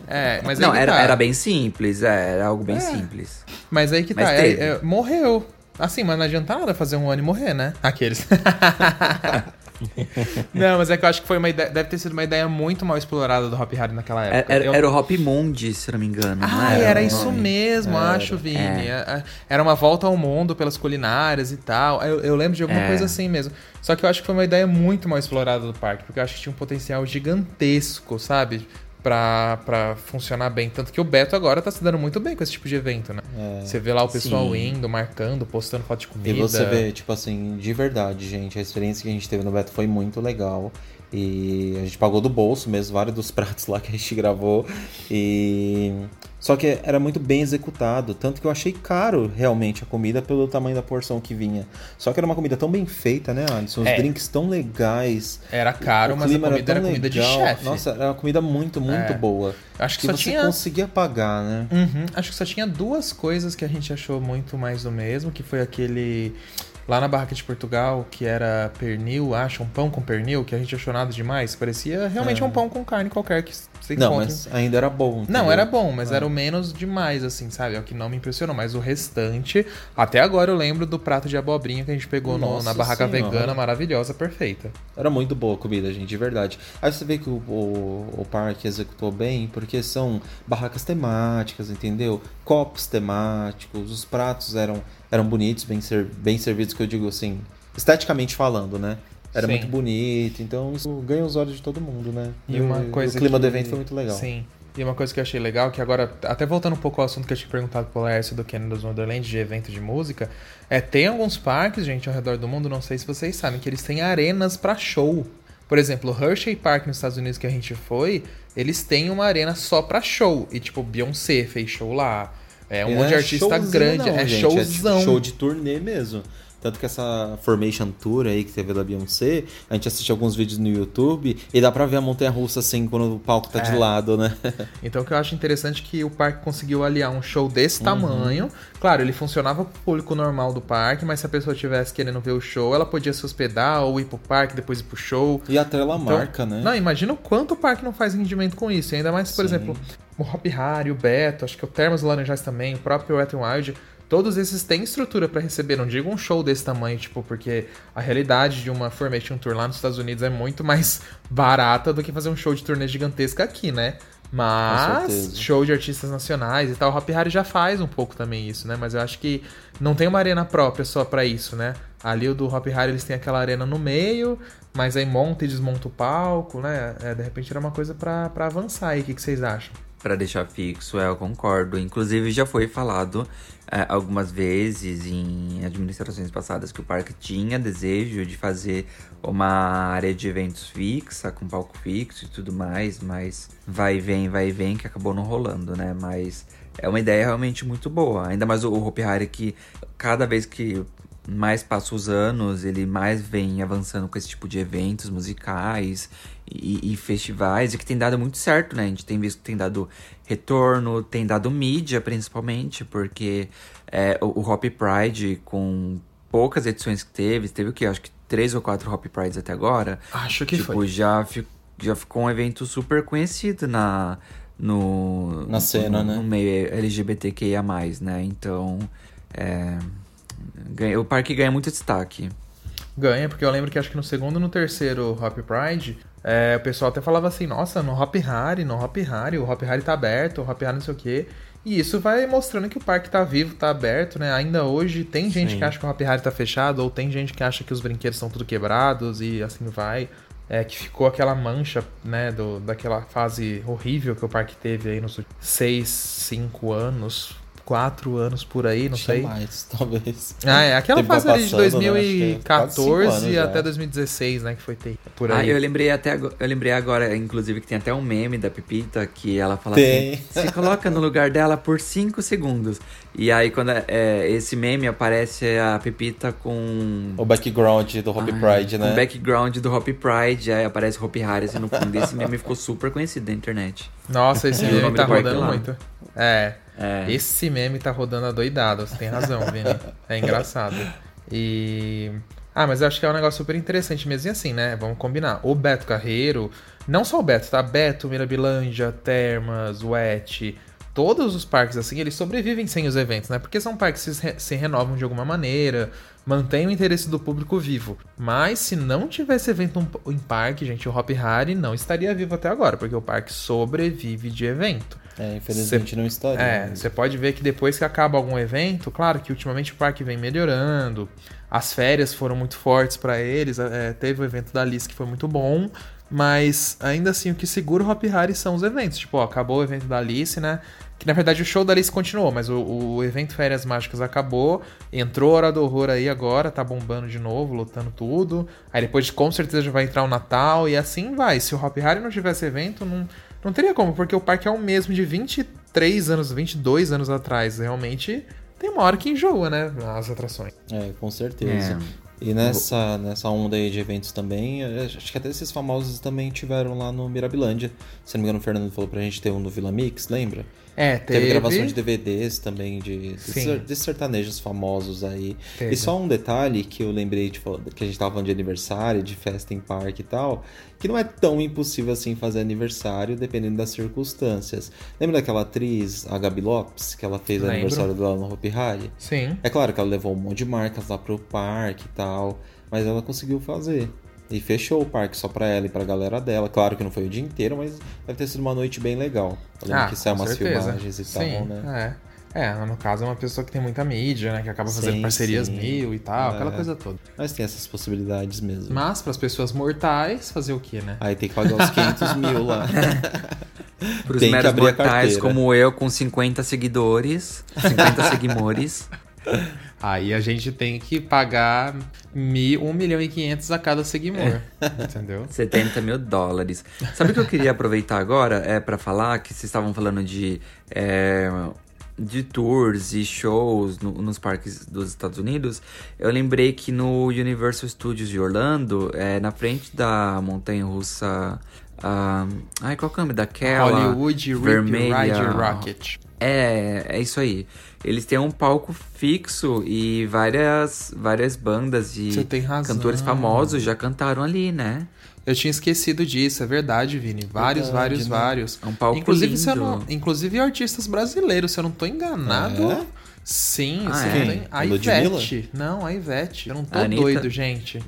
É, mas Não, era, tá. era bem simples, é, era algo bem simples. Mas aí que Mas tá, é- é- morreu. Assim, mas não adianta nada fazer um ano e morrer, né? Aqueles. não, mas é que eu acho que foi uma ideia, deve ter sido uma ideia muito mal explorada do Hop Harry naquela Era, época. É, era, Eu- era o Hop Mundi, se não me engano. Ah, era, era isso nome? mesmo, Era. acho, Vini. É. É, Era uma volta ao mundo pelas culinárias e tal. Eu, eu lembro de alguma É. coisa assim mesmo. Só que eu acho que foi uma ideia muito mal explorada do parque, porque eu acho que tinha um potencial gigantesco, sabe? Pra, pra funcionar bem. Tanto que o Beto agora tá se dando muito bem com esse tipo de evento, né? Você vê lá o pessoal Sim. indo, marcando, postando foto de comida. E você vê, tipo assim, de verdade, gente, a experiência que a gente teve no Beto foi muito legal. E a gente pagou do bolso mesmo, vários dos pratos lá que a gente gravou. E. Só que era muito bem executado. Tanto que eu achei caro realmente a comida pelo tamanho da porção que vinha. Só que era uma comida tão bem feita, né, Alisson? Os É. drinks tão legais. Era caro, mas a comida era, tão comida de chefe. Nossa, era uma comida muito, muito É. boa. Acho que Que só você tinha. conseguia pagar, né? Uhum, acho que só tinha duas coisas que a gente achou muito mais do mesmo, que foi aquele lá na barraca de Portugal, que era pernil, acho, um pão com pernil, que a gente achou nada demais. Parecia realmente É. um pão com carne qualquer que você Não, encontra. mas ainda era bom. Não, entendeu? era bom, mas Ah. era o menos demais, assim, sabe? É o que não me impressionou. Mas o restante, até agora eu lembro do prato de abobrinha que a gente pegou no- na barraca Senhora. vegana, maravilhosa, perfeita. Era muito boa a comida, gente, de verdade. Aí você vê que o, o, o parque executou bem, porque são barracas temáticas, entendeu? Copos temáticos, os pratos eram, eram bonitos, bem, ser, bem servidos, que eu digo assim, esteticamente falando, né? Era Sim. muito bonito, então isso ganha os olhos de todo mundo, né? E uma coisa o clima que- do evento foi muito legal. Sim. E uma coisa que eu achei legal, que agora, até voltando um pouco ao assunto que eu tinha perguntado pro Laércio do Canada's Wonderland, de evento de música, é, tem alguns parques, gente, ao redor do mundo, não sei se vocês sabem, que eles têm arenas pra show. Por exemplo, o Hershey Park nos Estados Unidos que a gente foi, eles têm uma arena só pra show. E tipo, Beyoncé fez show lá. É um monte não de é artista grande, não, é gente, showzão. show de turnê mesmo. Tanto que essa Formation Tour aí que teve da Beyoncé, a gente assiste alguns vídeos no YouTube e dá pra ver a montanha russa assim quando o palco tá de É. lado, né? Então o que eu acho interessante é que o parque conseguiu aliar um show desse Uhum. tamanho. Claro, ele funcionava pro público normal do parque, mas se a pessoa tivesse querendo ver o show, ela podia se hospedar ou ir pro parque, depois ir pro show. E a trela Então, marca, né? Não, imagina o quanto o parque não faz rendimento com isso. E ainda mais, por Sim. exemplo, o Hop Harry, o Beto, acho que o Termas Laranjais também, o próprio Wet n Wild. Todos esses têm estrutura pra receber, não digo um show desse tamanho, tipo, porque a realidade de uma Formation Tour lá nos Estados Unidos é muito mais barata do que fazer um show de turnê gigantesca aqui, né? Mas show de artistas nacionais e tal, o Hop Harry já faz um pouco também isso, né? Mas eu acho que não tem uma arena própria só pra isso, né? Ali o do Hop Harry eles têm aquela arena no meio, mas aí monta e desmonta o palco, né? É, de repente era uma coisa pra pra avançar aí. O que, que vocês acham? Pra deixar fixo, é, eu concordo. Inclusive, já foi falado algumas vezes em administrações passadas que o parque tinha desejo de fazer uma área de eventos fixa, com palco fixo e tudo mais, mas vai e vem, vai e vem, que acabou não rolando, né? Mas é uma ideia realmente muito boa. Ainda mais o, o Hopi Hari que cada vez que mais passa os anos, ele mais vem avançando com esse tipo de eventos musicais e, e festivais, e que tem dado muito certo, né? A gente tem visto que tem dado retorno, tem dado mídia, principalmente, porque é, o, o Hop Pride, com poucas edições que teve, teve o quê? Acho que três ou quatro Hop Prides até agora. Acho que tipo, foi. já, já ficou um evento super conhecido na... No, Na cena, no, né? no meio LGBTQIA+, né? Então, é, ganha- o parque ganha muito destaque. Ganha, porque eu lembro que acho que no segundo e no terceiro Hop Pride, é, o pessoal até falava assim, nossa, no Hop Harry, no Hop Harry, o Hop Harry tá aberto, o Hop Harry não sei o quê. E isso vai mostrando que o parque tá vivo, tá aberto, né? Ainda hoje tem gente Sim. que acha que o Happy Harry tá fechado, ou tem gente que acha que os brinquedos estão tudo quebrados e assim vai. É, que ficou aquela mancha, né, do, daquela fase horrível que o parque teve aí nos seis, cinco anos, quatro anos por aí, não Tinha sei. mais, talvez. Ah, é. Aquela fase ali de 2014 né? até 2016, né? Que foi ter, por aí. Ah, eu lembrei até eu lembrei agora, inclusive, que tem até um meme da Pepita que ela fala tem. assim: se coloca no lugar dela por 5 segundos. E aí, quando é, é, esse meme aparece a Pepita com. O background do Hopi Pride, né? O background do Hopi Pride, aí aparece Hopi Harris no fundo. Esse meme ficou super conhecido na internet. Nossa, esse meme tá rodando muito. É. É. Esse meme tá rodando a doidado, você tem razão, Vini. É engraçado. E. Ah, mas eu acho que é um negócio super interessante mesmo. E assim, né? Vamos combinar. O Beto Carreiro, não só o Beto, tá? Beto, Mirabilândia, Termas, Wet, todos os parques assim, eles sobrevivem sem os eventos, né? Porque são parques que se, se renovam de alguma maneira, mantém o interesse do público vivo. Mas se não tivesse evento em parque, gente, o Hop Harry não estaria vivo até agora, porque o parque sobrevive de evento. É, infelizmente cê, não estaria. É, você pode ver que depois que acaba algum evento, claro que ultimamente o parque vem melhorando, as férias foram muito fortes para eles, é, teve o evento da Alice que foi muito bom, mas ainda assim o que segura o Hop Harry são os eventos. Tipo, ó, acabou o evento da Alice, né? Que na verdade o show da Alice continuou, mas o, o evento Férias Mágicas acabou. Entrou Hora do Horror aí agora, tá bombando de novo, lotando tudo. Aí depois com certeza já vai entrar o Natal e assim vai. Se o Hop Harry não tivesse evento, não não teria como, porque o parque é o mesmo de 23 anos, 22 anos atrás. Realmente tem uma hora que enjoa, né? As atrações. É, com certeza. É. E nessa, nessa onda aí de eventos também, acho que até esses famosos também tiveram lá no Mirabilândia. Se não me engano, o Fernando falou pra gente ter um no Vila Mix, lembra? É, teve... teve gravação de DVDs também de, de, sertanejos famosos aí. Teve. E só um detalhe que eu lembrei de, que a gente tava falando de aniversário, de festa em parque e tal, que não é tão impossível assim fazer aniversário dependendo das circunstâncias. Lembra daquela atriz, a Gabi Lopes, que ela fez Lembro. aniversário dela no Hopi Hari? Sim. É claro que ela levou um monte de marcas lá pro parque e tal, mas ela conseguiu fazer. E fechou o parque só pra ela e pra galera dela. Claro que não foi o dia inteiro, mas deve ter sido uma noite bem legal. Lembro ah, que saiu umas certeza. filmagens e Sim, tal, né? É. É, no caso é uma pessoa que tem muita mídia, né? Que acaba fazendo sim, parcerias sim. mil e tal, é. aquela coisa toda. Mas tem essas possibilidades mesmo. Mas para as pessoas mortais, fazer o quê, né? Aí tem que pagar os 500 mil lá. Para os meros mortais como eu, com 50 seguidores, 50 seguidores. Aí a gente tem que pagar mil, 1 milhão e 500 a cada seguidor, é. entendeu? 70 mil dólares. Sabe o que eu queria aproveitar agora é para falar que vocês estavam falando de é, de tours e shows no, nos parques dos Estados Unidos, eu lembrei que no Universal Studios de Orlando, é, na frente da montanha russa. Uh, ai, qual é o nome daquela? Hollywood vermelha. Ride Rocket. É, é isso aí. Eles têm um palco fixo e várias, várias bandas de cantores famosos já cantaram ali, né? Eu tinha esquecido disso, é verdade, Vini. Vários, verdade, vários, né? vários. É um palco inclusive, lindo. Não, inclusive artistas brasileiros, se eu não tô enganado. É? Sim, ah, é? tem. A Ivete. Não, a Ivete. Eu não tô doido, gente.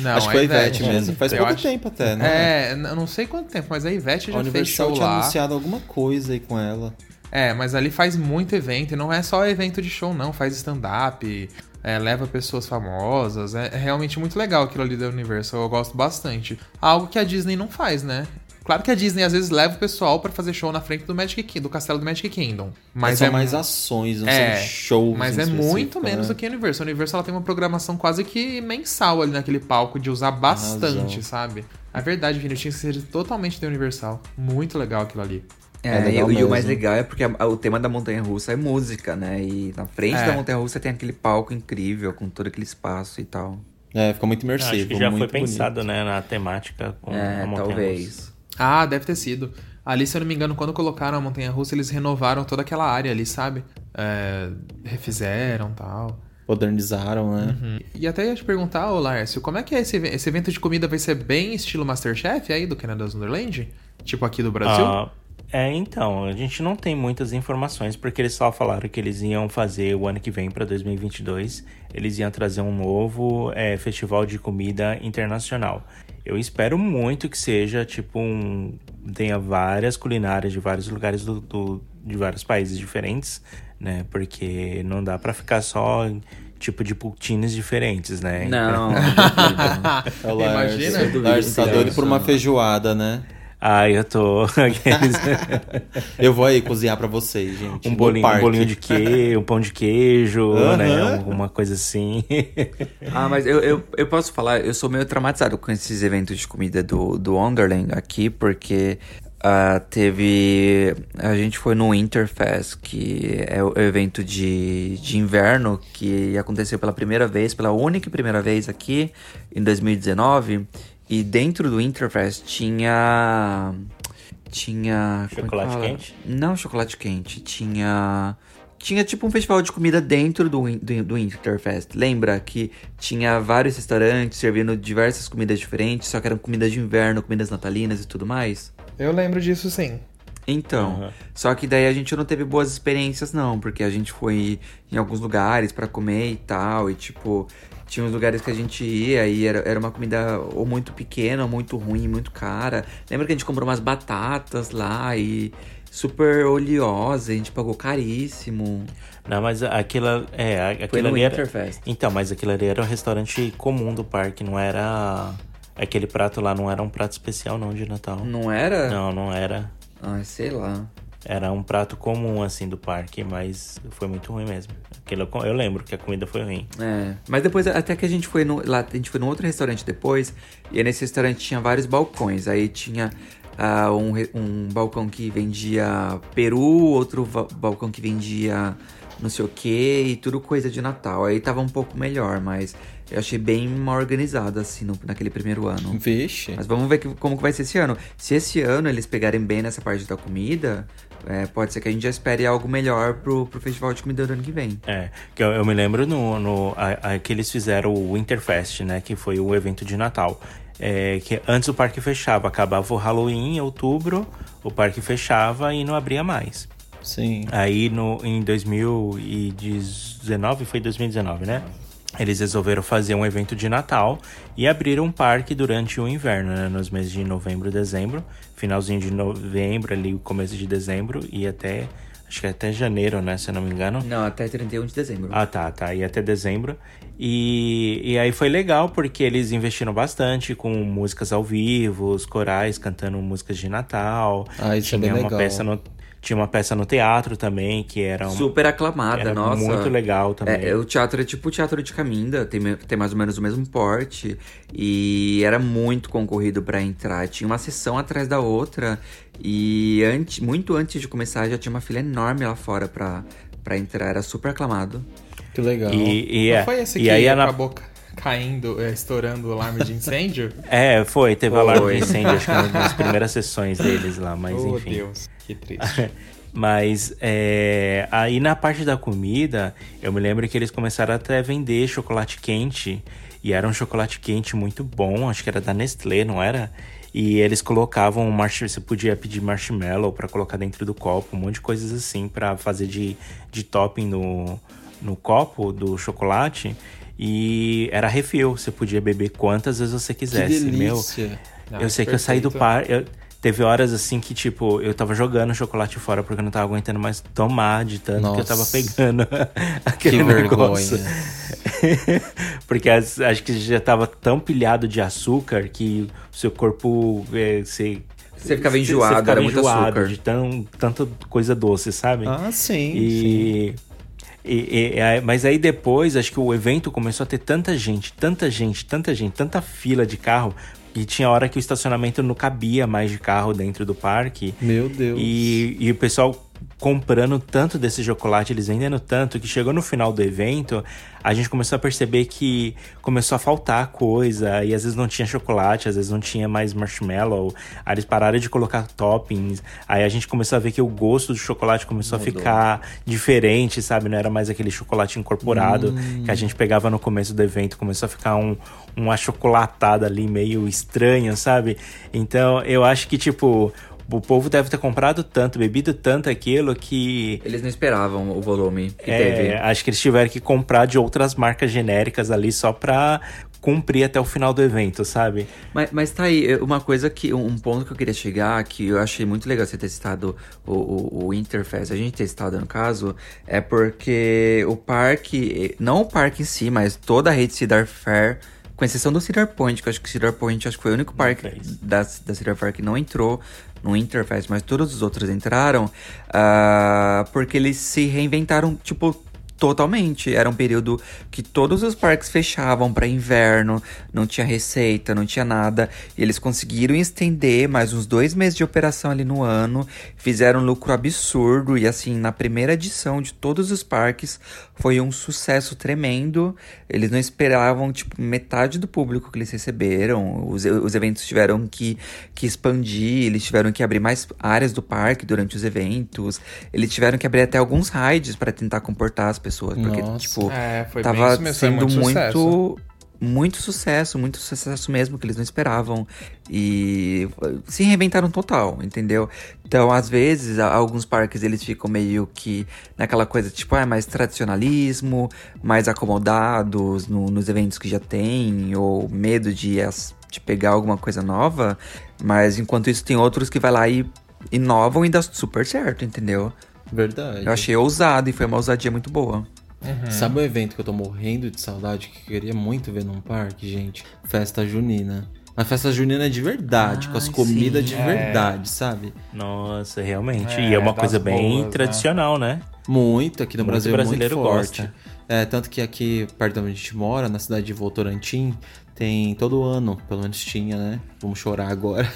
Não, Acho que a Ivete, Ivete mesmo. Faz eu pouco acho... tempo até, né? É, eu não sei quanto tempo, mas a Ivete já a fez show tinha lá. anunciado alguma coisa aí com ela. É, mas ali faz muito evento, e não é só evento de show, não. Faz stand-up, é, leva pessoas famosas. É, é, realmente muito legal aquilo ali da Universal. Eu gosto bastante. Algo que a Disney não faz, né? Claro que a Disney às vezes leva o pessoal para fazer show na frente do Magic Kingdom, do castelo do Magic Kingdom. Mas é, é mais ações, não é, são shows. Mas é muito menos né? do que a Universal. A Universal ela tem uma programação quase que mensal ali naquele palco de usar bastante, sabe? A verdade, Vini, eu tinha que ser totalmente da Universal. Muito legal aquilo ali. É, é e, e, o mais legal é porque a, o tema da montanha russa é música, né? E na frente é. da montanha russa tem aquele palco incrível com todo aquele espaço e tal. É, fica muito imersivo. Acho que já foi pensado, né, na temática com é, a montanha talvez. russa. Ah, deve ter sido. Ali, se eu não me engano, quando colocaram a montanha russa, eles renovaram toda aquela área ali, sabe? É, refizeram tal. Modernizaram, né? Uhum. E até ia te perguntar, ô Lárcio, como é que é esse, esse evento de comida? Vai ser bem estilo Masterchef aí do Canada's Wonderland? Tipo aqui do Brasil? Ah, é, então, a gente não tem muitas informações porque eles só falaram que eles iam fazer o ano que vem para 2022, eles iam trazer um novo é, festival de comida internacional. Eu espero muito que seja tipo um tenha várias culinárias de vários lugares do, do, de vários países diferentes, né? Porque não dá para ficar só tipo de poutines diferentes, né? Não. Imagina. Lars tá doido por uma feijoada, né? Ah, eu tô. eu vou aí cozinhar para vocês, gente. Um bolinho, um bolinho de queijo, um pão de queijo, uhum. né? Alguma coisa assim. ah, mas eu, eu, eu posso falar, eu sou meio traumatizado com esses eventos de comida do, do Wonderland aqui, porque Uh, teve. A gente foi no Winterfest, que é o evento de, de inverno que aconteceu pela primeira vez, pela única e primeira vez aqui em 2019. E dentro do Winterfest tinha. Tinha. É chocolate quente? Não, chocolate quente. Tinha. Tinha tipo um festival de comida dentro do, do, do Winterfest. Lembra que tinha vários restaurantes servindo diversas comidas diferentes, só que eram comidas de inverno, comidas natalinas e tudo mais? Eu lembro disso sim. Então, uhum. só que daí a gente não teve boas experiências não, porque a gente foi em alguns lugares para comer e tal, e tipo, tinha uns lugares que a gente ia e era, era uma comida ou muito pequena, ou muito ruim, muito cara. Lembra que a gente comprou umas batatas lá e super oleosa, a gente pagou caríssimo. Não, mas aquilo é, aquilo Foi no ali era, Então, mas aquilo ali era um restaurante comum do parque, não era aquele prato lá não era um prato especial não de Natal. Não era? Não, não era. Ai, sei lá. Era um prato comum, assim, do parque, mas foi muito ruim mesmo. Aquilo, eu lembro que a comida foi ruim. É, mas depois, até que a gente foi no, lá, a gente foi num outro restaurante depois, e nesse restaurante tinha vários balcões. Aí tinha uh, um, um balcão que vendia peru, outro balcão que vendia não sei o que, e tudo coisa de Natal. Aí tava um pouco melhor, mas eu achei bem mal organizado, assim, no, naquele primeiro ano. Vixe. Mas vamos ver que, como que vai ser esse ano. Se esse ano eles pegarem bem nessa parte da comida, é, pode ser que a gente já espere algo melhor pro, pro festival de comida do ano que vem. É, que eu, eu me lembro no, no a, a, que eles fizeram o Winterfest, né? Que foi o evento de Natal. É, que antes o parque fechava, acabava o Halloween em outubro, o parque fechava e não abria mais. Sim. Aí no, em 2019, foi 2019, né? eles resolveram fazer um evento de Natal e abriram um parque durante o inverno, né, nos meses de novembro e dezembro, finalzinho de novembro, ali o começo de dezembro e até acho que até janeiro, né, se eu não me engano. Não, até 31 de dezembro. Ah, tá, tá, e até dezembro. E, e aí foi legal porque eles investiram bastante com músicas ao vivo, os corais cantando músicas de Natal. Ah, isso é Tinha é bem uma legal. peça no tinha uma peça no teatro também, que era... Super aclamada, era nossa. Muito legal também. É, o teatro é tipo o Teatro de Caminda, tem, tem mais ou menos o mesmo porte. E era muito concorrido para entrar. Tinha uma sessão atrás da outra. E antes, muito antes de começar, já tinha uma fila enorme lá fora pra, pra entrar. Era super aclamado. Que legal. E, e, é, foi esse e que aí acabou caindo, é, estourando o alarme de incêndio? é, foi. Teve foi. alarme de incêndio, acho que nas primeiras sessões deles lá, mas oh, enfim. Oh, Deus. Que triste. Mas é, aí na parte da comida, eu me lembro que eles começaram até a vender chocolate quente. E era um chocolate quente muito bom, acho que era da Nestlé, não era? E eles colocavam você podia pedir marshmallow para colocar dentro do copo, um monte de coisas assim para fazer de, de topping no, no copo do chocolate. E era refil, você podia beber quantas vezes você quisesse. Que delícia. Meu, eu sei perfeito. que eu saí do par. Eu, Teve horas assim que, tipo, eu tava jogando chocolate fora porque eu não tava aguentando mais tomar de tanto Nossa. que eu tava pegando aquele que negócio. porque acho que já tava tão pilhado de açúcar que o seu corpo. É, você, você ficava enjoado, você ficava era muito açúcar. de tão, tanta coisa doce, sabe? Ah, sim. E. Sim. E, e, mas aí depois, acho que o evento começou a ter tanta gente, tanta gente, tanta gente, tanta fila de carro, e tinha hora que o estacionamento não cabia mais de carro dentro do parque. Meu Deus. E, e o pessoal comprando tanto desse chocolate, eles vendendo tanto, que chegou no final do evento, a gente começou a perceber que começou a faltar coisa, e às vezes não tinha chocolate, às vezes não tinha mais marshmallow, aí eles pararam de colocar toppings, aí a gente começou a ver que o gosto do chocolate começou Mudou. a ficar diferente, sabe? Não era mais aquele chocolate incorporado hum. que a gente pegava no começo do evento, começou a ficar um, uma chocolatada ali meio estranha, sabe? Então eu acho que, tipo, o povo deve ter comprado tanto, bebido tanto aquilo que. Eles não esperavam o volume que é, teve. Acho que eles tiveram que comprar de outras marcas genéricas ali só pra cumprir até o final do evento, sabe? Mas, mas tá aí, uma coisa que. Um ponto que eu queria chegar, que eu achei muito legal você ter citado o, o, o Interfest, a gente ter citado no caso, é porque o parque, não o parque em si, mas toda a rede Cedar Fair com exceção do Cedar Point, que eu acho que Cedar Point acho que foi o único parque da, da Cedar Fair que não entrou no Interfest, mas todos os outros entraram, uh, porque eles se reinventaram, tipo, Totalmente. Era um período que todos os parques fechavam para inverno, não tinha receita, não tinha nada. E eles conseguiram estender mais uns dois meses de operação ali no ano, fizeram um lucro absurdo. E assim, na primeira edição de todos os parques, foi um sucesso tremendo. Eles não esperavam, tipo, metade do público que eles receberam. Os, os eventos tiveram que, que expandir, eles tiveram que abrir mais áreas do parque durante os eventos. Eles tiveram que abrir até alguns rides para tentar comportar as pessoas. Porque, Nossa. tipo, é, tava sendo muito, muito, sucesso, muito sucesso mesmo, que eles não esperavam. E se reinventaram total, entendeu? Então, às vezes, alguns parques eles ficam meio que naquela coisa, tipo, ah, mais tradicionalismo, mais acomodados no, nos eventos que já tem, ou medo de, de pegar alguma coisa nova. Mas enquanto isso, tem outros que vai lá e inovam e dá super certo, entendeu? Verdade. Eu achei ousado e foi uma ousadia muito boa. Uhum. Sabe um evento que eu tô morrendo de saudade, que eu queria muito ver num parque, gente? Festa junina. Uma festa junina de verdade, com as comidas sim, de é. verdade, sabe? Nossa, realmente. É, e é uma coisa bem boas, né? tradicional, né? né? Muito, aqui no muito Brasil brasileiro é muito forte. Gosta. É, tanto que aqui perto de onde a gente mora, na cidade de Votorantim, tem todo ano, pelo menos tinha, né? Vamos chorar agora.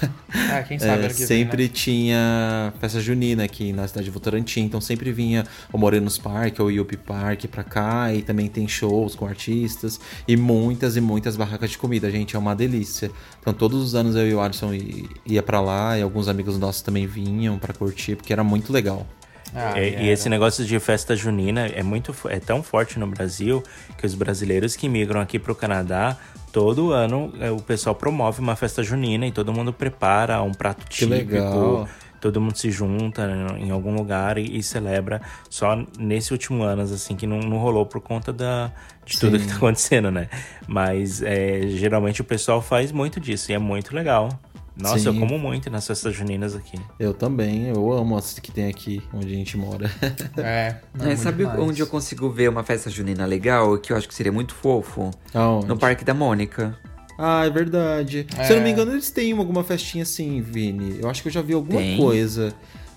Ah, quem sabe. É, sempre vem, né? tinha festa junina aqui na cidade de Votorantim, então sempre vinha o Morenos Park ou o Yupi Park pra cá, e também tem shows com artistas, e muitas e muitas barracas de comida, gente, é uma delícia. Então todos os anos eu e o Alisson ia para lá, e alguns amigos nossos também vinham para curtir, porque era muito legal. Ah, e, e, esse negócio de festa junina é muito é tão forte no Brasil que os brasileiros que migram aqui para o Canadá todo ano é, o pessoal promove uma festa junina e todo mundo prepara um prato que típico. Legal. Todo mundo se junta em algum lugar e, e, celebra. Só nesse último ano, assim, que não, não rolou por conta da, de Sim. tudo que tá acontecendo, né? Mas é, geralmente o pessoal faz muito disso e é muito legal. Nossa, Sim. eu como muito nas festas juninas aqui. Eu também, eu amo as que tem aqui onde a gente mora. é. é sabe demais. onde eu consigo ver uma festa junina legal, que eu acho que seria muito fofo? Aonde? No Parque da Mônica. Ah, é verdade. É. Se eu não me engano, eles têm alguma festinha assim, Vini. Eu acho que eu já vi alguma tem. coisa.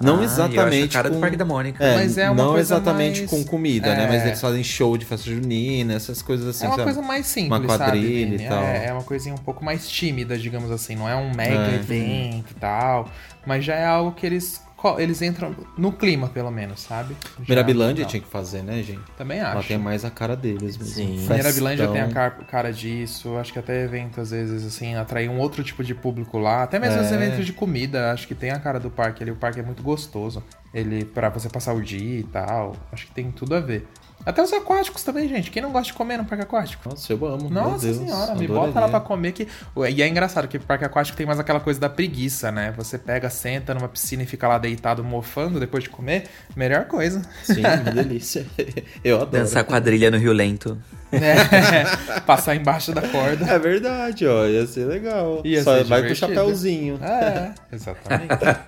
Não ah, exatamente. cara com... do Parque da Mônica. É, Mas é uma não exatamente mais... com comida, é... né? Mas eles fazem show de festa junina, essas coisas assim. É uma sabe? coisa mais simples. Uma quadrilha sabe, e tal. É, é, uma coisinha um pouco mais tímida, digamos assim. Não é um mega é. evento e tal. Mas já é algo que eles eles entram no clima, pelo menos, sabe? Já, Mirabilândia tinha que fazer, né, gente? Também acho. Ela tem mais a cara deles mesmo. Sim. Mirabilândia tem a cara disso. Acho que até evento, às vezes, assim, atrair um outro tipo de público lá. Até mesmo é. os eventos de comida, acho que tem a cara do parque ali. O parque é muito gostoso. Ele, para você passar o dia e tal. Acho que tem tudo a ver. Até os aquáticos também, gente. Quem não gosta de comer no parque aquático? Nossa, eu amo. Nossa senhora, me bota lá pra comer que. E é engraçado que o parque aquático tem mais aquela coisa da preguiça, né? Você pega, senta numa piscina e fica lá deitado mofando depois de comer. Melhor coisa. Sim, que delícia. Eu adoro. Dançar quadrilha no Rio Lento. É, passar embaixo da corda. É verdade, ó. Ia ser legal. Ia Só ser vai divertido. com o chapéuzinho. É, exatamente.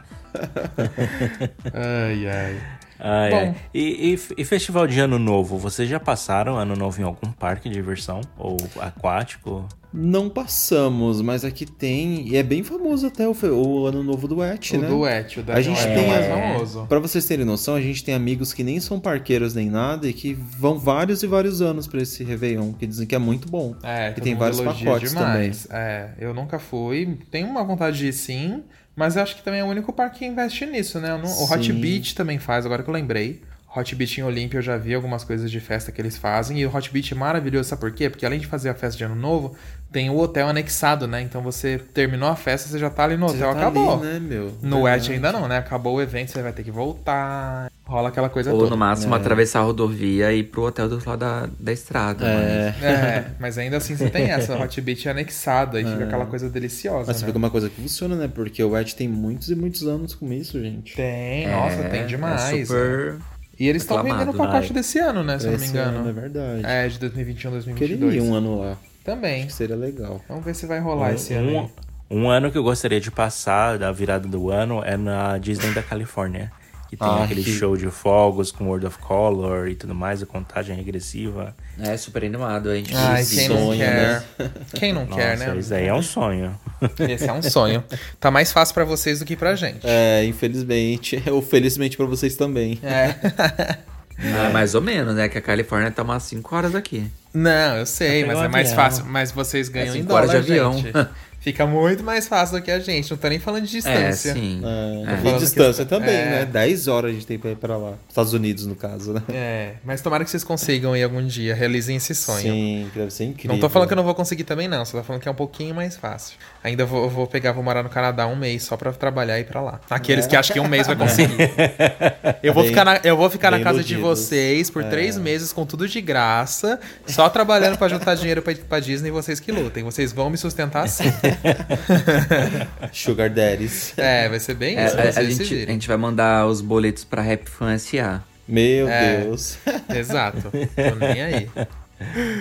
ai, ai. Ah, é. e, e, e, festival de ano novo, vocês já passaram ano novo em algum parque de diversão? Ou aquático? Não passamos, mas aqui tem, e é bem famoso até o, o ano novo do Et, o né? Do Et, o da a gente é tem mais famoso. Pra vocês terem noção, a gente tem amigos que nem são parqueiros nem nada e que vão vários e vários anos para esse Réveillon, que dizem que é muito bom. É, e tem vários pacotes demais. também. É, eu nunca fui, tenho uma vontade de ir sim, mas eu acho que também é o único parque que investe nisso, né? Não, o Hot Beach também faz, agora que eu lembrei. Hot Beach em Olímpia eu já vi algumas coisas de festa que eles fazem. E o Hot Beach é maravilhoso, sabe por quê? Porque além de fazer a festa de ano novo, tem o hotel anexado, né? Então você terminou a festa, você já tá ali no Você hotel, já tá acabou. ali, né, meu? No Verdade. Wet ainda não, né? Acabou o evento, você vai ter que voltar. Rola aquela coisa Ou toda. no máximo atravessar a rodovia e ir pro hotel do outro lado da, da estrada. É. É, mas ainda assim você tem essa, Hot Beach é anexada e fica aquela coisa deliciosa, Mas você né? é uma coisa que funciona, né? Porque o Wet tem muitos e muitos anos com isso, gente. Tem, mas- nossa, É, tem demais. É super... E eles estão vendendo o pacote vai. desse ano, né? Se eu não me Esse ano, engano. é verdade. É, de 2021, Queria 2022. ir um ano lá. Também. Que seria legal. Vamos ver se vai rolar esse ano. Um, aí. um ano que eu gostaria de passar da virada do ano é na Disney da Califórnia. Que tem Ah, aquele que- show de fogos com World of Color e tudo mais, a contagem regressiva. É super animado, hein? Ai, Esse quem não sonho, quer? né? Quem não quer, né? Nossa, isso aí é um sonho. Esse é um sonho. Tá mais fácil pra vocês do que pra gente. É, infelizmente. Ou felizmente pra vocês também. É. Ah, mais ou menos, né? Que a Califórnia tá umas 5 horas daqui. Não, eu sei, Eu mas é mais avião. fácil. Mas vocês ganham É em cinco horas dólar, de avião. Fica muito mais fácil do que a gente. Não tô nem falando de É, distância. sim. É, É. E distância que- também, é. né? 10 horas a gente tem pra ir pra lá. Estados Unidos, no caso, né? É, mas tomara que vocês consigam aí algum dia, realizem esse sonho. Sim, que deve ser incrível. Não tô falando que eu não vou conseguir também, não. Só tô falando que é um pouquinho mais fácil. Ainda vou, eu vou pegar, vou morar no Canadá um mês só pra trabalhar e ir pra lá. Aqueles que acham que um mês vai conseguir. Eu vou Bem- ficar na, eu vou ficar na casa de iludidos. vocês por três meses com tudo de graça, só trabalhando pra juntar dinheiro pra, pra Disney e vocês que lutem. Vocês vão me sustentar assim. Sugar Daddies. É, vai ser bem É, isso. a, a gente, a gente vai mandar os boletos pra Rap Fan S.A. Meu É. Deus. Exato. Tô nem aí.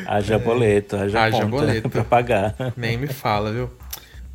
Haja boleto, haja, Haja conta boleto. pra pagar. Nem me fala, viu?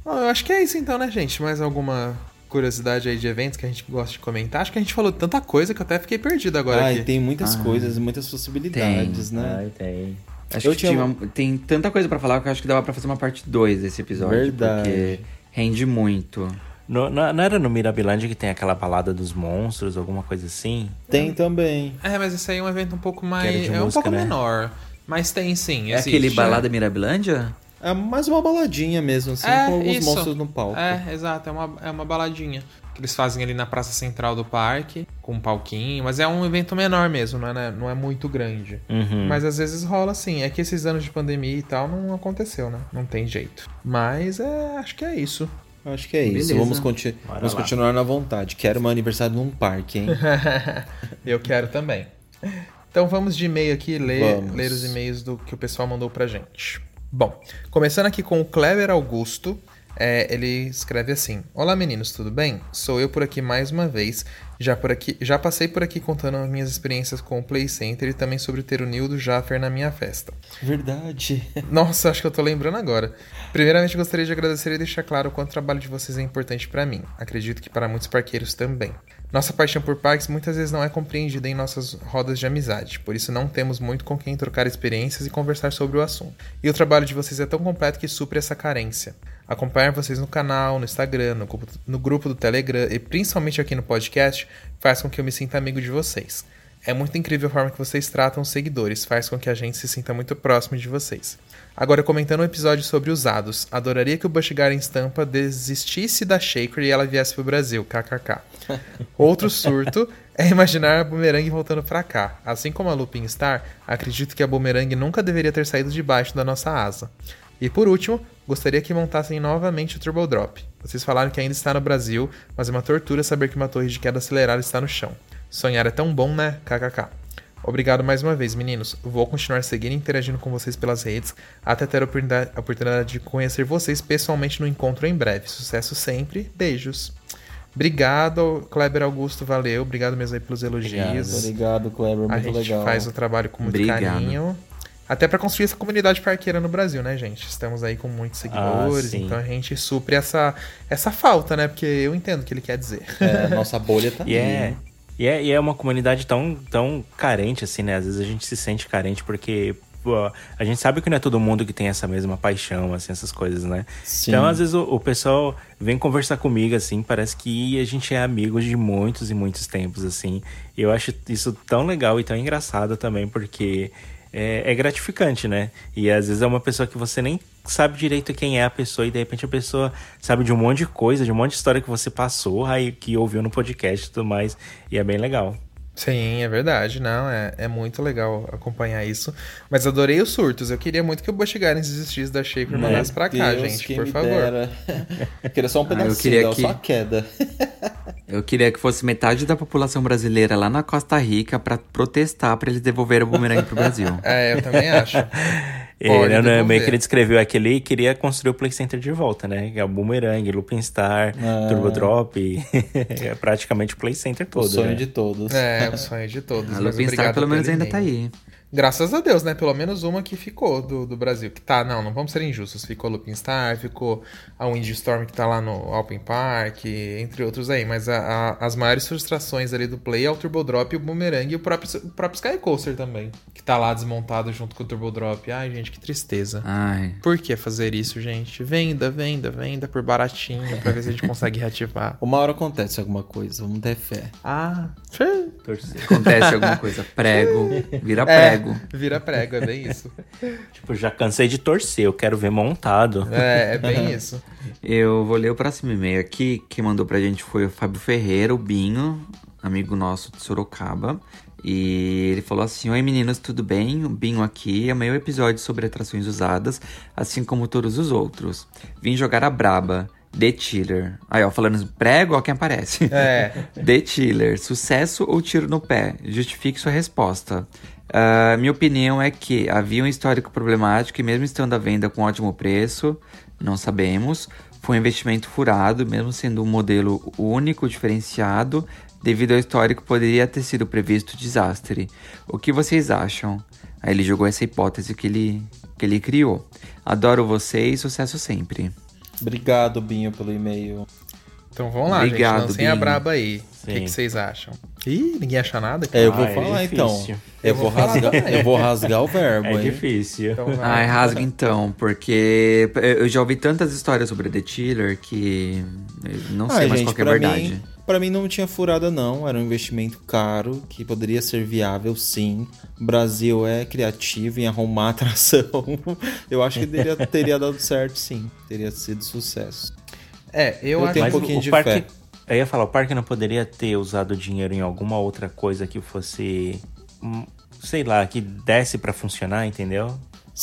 Bom, eu acho que é isso então, né, gente? Mais alguma curiosidade aí de eventos que a gente gosta de comentar? Acho que a gente falou tanta coisa que eu até fiquei perdido agora Ai, aqui. tem muitas coisas, muitas possibilidades, né? Ai, tem. Acho Eu que tinha uma- tem tanta coisa pra falar que eu acho que dava pra fazer uma parte 2 desse episódio. Verdade. Porque rende muito. No- não, não era no Mirabilândia que tem aquela balada dos monstros, alguma coisa assim? Tem também. É, mas esse aí é um evento um pouco mais. De é um música, pouco né? menor. Mas tem sim. É existe. aquele Balada Mirabilândia? É mais uma baladinha mesmo, assim, É, com alguns isso. monstros no palco. É, exato, é uma, é uma baladinha. Eles fazem ali na praça central do parque, com um palquinho, mas é um evento menor mesmo, não é, não é muito grande. Uhum. Mas às vezes rola assim. É que esses anos de pandemia e tal não aconteceu, né? Não tem jeito. Mas é, acho que é isso. Acho que é isso. Beleza. Vamos, conti- Bora vamos lá. continuar na vontade. Quero meu aniversário num parque, hein? Eu quero também. Então vamos de e-mail aqui, ler, Vamos. ler os e-mails do que o pessoal mandou pra gente. Bom, começando aqui com o Clever Augusto. É, ele escreve assim: Olá meninos, tudo bem? Sou eu por aqui mais uma vez. Já, por aqui, já passei por aqui contando as minhas experiências com o Play Center e também sobre ter o Nildo Jaffer na minha festa. Verdade. Nossa, acho que eu tô lembrando agora. Primeiramente, gostaria de agradecer e deixar claro o quanto o trabalho de vocês é importante pra mim. Acredito que para muitos parqueiros também. Nossa paixão por parques muitas vezes não é compreendida em nossas rodas de amizade, por isso não temos muito com quem trocar experiências e conversar sobre o assunto. E o trabalho de vocês é tão completo que supre essa carência. Acompanhar vocês no canal, no Instagram, no, no grupo do Telegram e principalmente aqui no podcast faz com que eu me sinta amigo de vocês. É muito incrível a forma que vocês tratam os seguidores, faz com que a gente se sinta muito próximo de vocês. Agora, comentando o episódio sobre usados, adoraria que o Bush Gardens Tampa desistisse da Shaker e ela viesse pro Brasil, kkk. Outro surto é imaginar a Boomerang voltando pra cá. Assim como a Looping Star, acredito que a Boomerang nunca deveria ter saído debaixo da nossa asa. E por último, gostaria que montassem novamente o Turbo Drop. Vocês falaram que ainda está no Brasil, mas é uma tortura saber que uma torre de queda acelerada está no chão. Sonhar é tão bom, né? KKK. Obrigado mais uma vez, meninos. Vou continuar seguindo e interagindo com vocês pelas redes até ter a oportunidade, a de conhecer vocês pessoalmente no encontro em breve. Sucesso sempre. Beijos. Obrigado, Kleber Augusto. Valeu. Obrigado mesmo aí pelos elogios. Obrigado, Kleber. A Muito gente legal. faz o trabalho com muito Obrigado. carinho. Até pra construir essa comunidade parqueira no Brasil, né, gente? Estamos aí com muitos seguidores, sim. então a gente supre essa, essa falta, né? Porque eu entendo o que ele quer dizer. É, nossa bolha tá E é, ali. e, é, e é uma comunidade tão, tão carente, assim, né? Às vezes a gente se sente carente porque pô, a gente sabe que não é todo mundo que tem essa mesma paixão, assim, essas coisas, né? Sim. Então, às vezes, o, o pessoal vem conversar comigo, assim, parece que a gente é amigo de muitos e muitos tempos, assim. E eu acho isso tão legal e tão engraçado também, porque é, é gratificante, né? E às vezes é uma pessoa que você nem sabe direito quem é a pessoa e de repente a pessoa sabe de um monte de coisa, de um monte de história que você passou, aí que ouviu no podcast e tudo mais, e é bem legal. Sim, é verdade. Não, é, é muito legal acompanhar isso. Mas adorei os surtos. Eu queria muito que o Busch Gardens desistisse da Shaper e mandasse pra cá, Deus, gente, por favor. dera. Eu queria só um Ah, pedacinho, eu queria que- só a queda. Eu queria que fosse metade da população brasileira lá na Costa Rica pra protestar pra eles devolverem o bumerangue pro Brasil. É, eu também acho. Ele, Pode né, devolver. meio que ele descreveu aquele e queria construir o Play Center de volta, né? É o Boomerang, Looping Star, Ah. Turbo Drop. é praticamente o Play Center O todo. sonho né? de todos. É, o sonho de todos. A mas Lupin Star pelo menos ainda tá aí. Graças a Deus, né? Pelo menos uma que ficou do, do Brasil. Que tá, não, não vamos ser injustos. Ficou Lupin Star, ficou a Windstorm que tá lá no Alpen Park, entre outros aí. Mas a- a- as maiores frustrações ali do Play é o Turbo Drop, o Boomerang e o próprio, o próprio Sky Coaster também. Que tá lá desmontado junto com o Turbo Drop. Ai, gente, que tristeza. Ai. Por que fazer isso, gente? Venda, venda, venda por baratinho pra ver se a gente consegue reativar. Uma hora acontece alguma coisa, vamos ter fé. Ah, Torcer. Acontece alguma coisa, prego, vira é, prego. vira prego, é bem isso. Tipo, já cansei de torcer, eu quero ver montado. É, é bem isso. Eu vou ler o próximo e-mail aqui. Quem mandou pra gente foi o Fábio Ferreira, o Binho, amigo nosso de Sorocaba. E ele falou assim: Oi meninos, tudo bem? O Binho aqui. É o meu episódio sobre atrações usadas, assim como todos os outros. Vim jogar a Braba. The Chiller. Aí, ó, falando prego, ó, quem aparece. É. The Chiller. Sucesso ou tiro no pé? Justifique sua resposta. Ah, minha opinião é que havia um histórico problemático e mesmo estando à venda com ótimo preço, não sabemos, foi um investimento furado, mesmo sendo um modelo único, diferenciado, devido ao histórico poderia ter sido previsto desastre. O que vocês acham? Aí ele jogou essa hipótese que ele, que ele criou. Adoro vocês, sucesso sempre. Obrigado, Binho, pelo e-mail. Então vamos lá, Obrigado, gente. Lancem a braba aí. O que, vocês acham? Ih, ninguém acha nada? É, eu vou Ah, é falar difícil. então. Eu, Eu vou falar rasgar, eu vou rasgar o verbo, É hein? difícil. Então. Ai, rasga então, porque eu já ouvi tantas histórias sobre The Chiller que eu não sei Ah, mais gente, qual que é pra verdade. mim, pra mim não tinha furada não, era um investimento caro que poderia ser viável sim. O Brasil é criativo em arrumar atração. Eu acho que teria, teria dado certo sim, teria sido sucesso. É, eu, Eu acho tenho um Mas pouquinho o de parque, fé. Eu ia falar, o parque não poderia ter usado o dinheiro em alguma outra coisa que fosse, hum, sei lá, que desse pra funcionar, entendeu?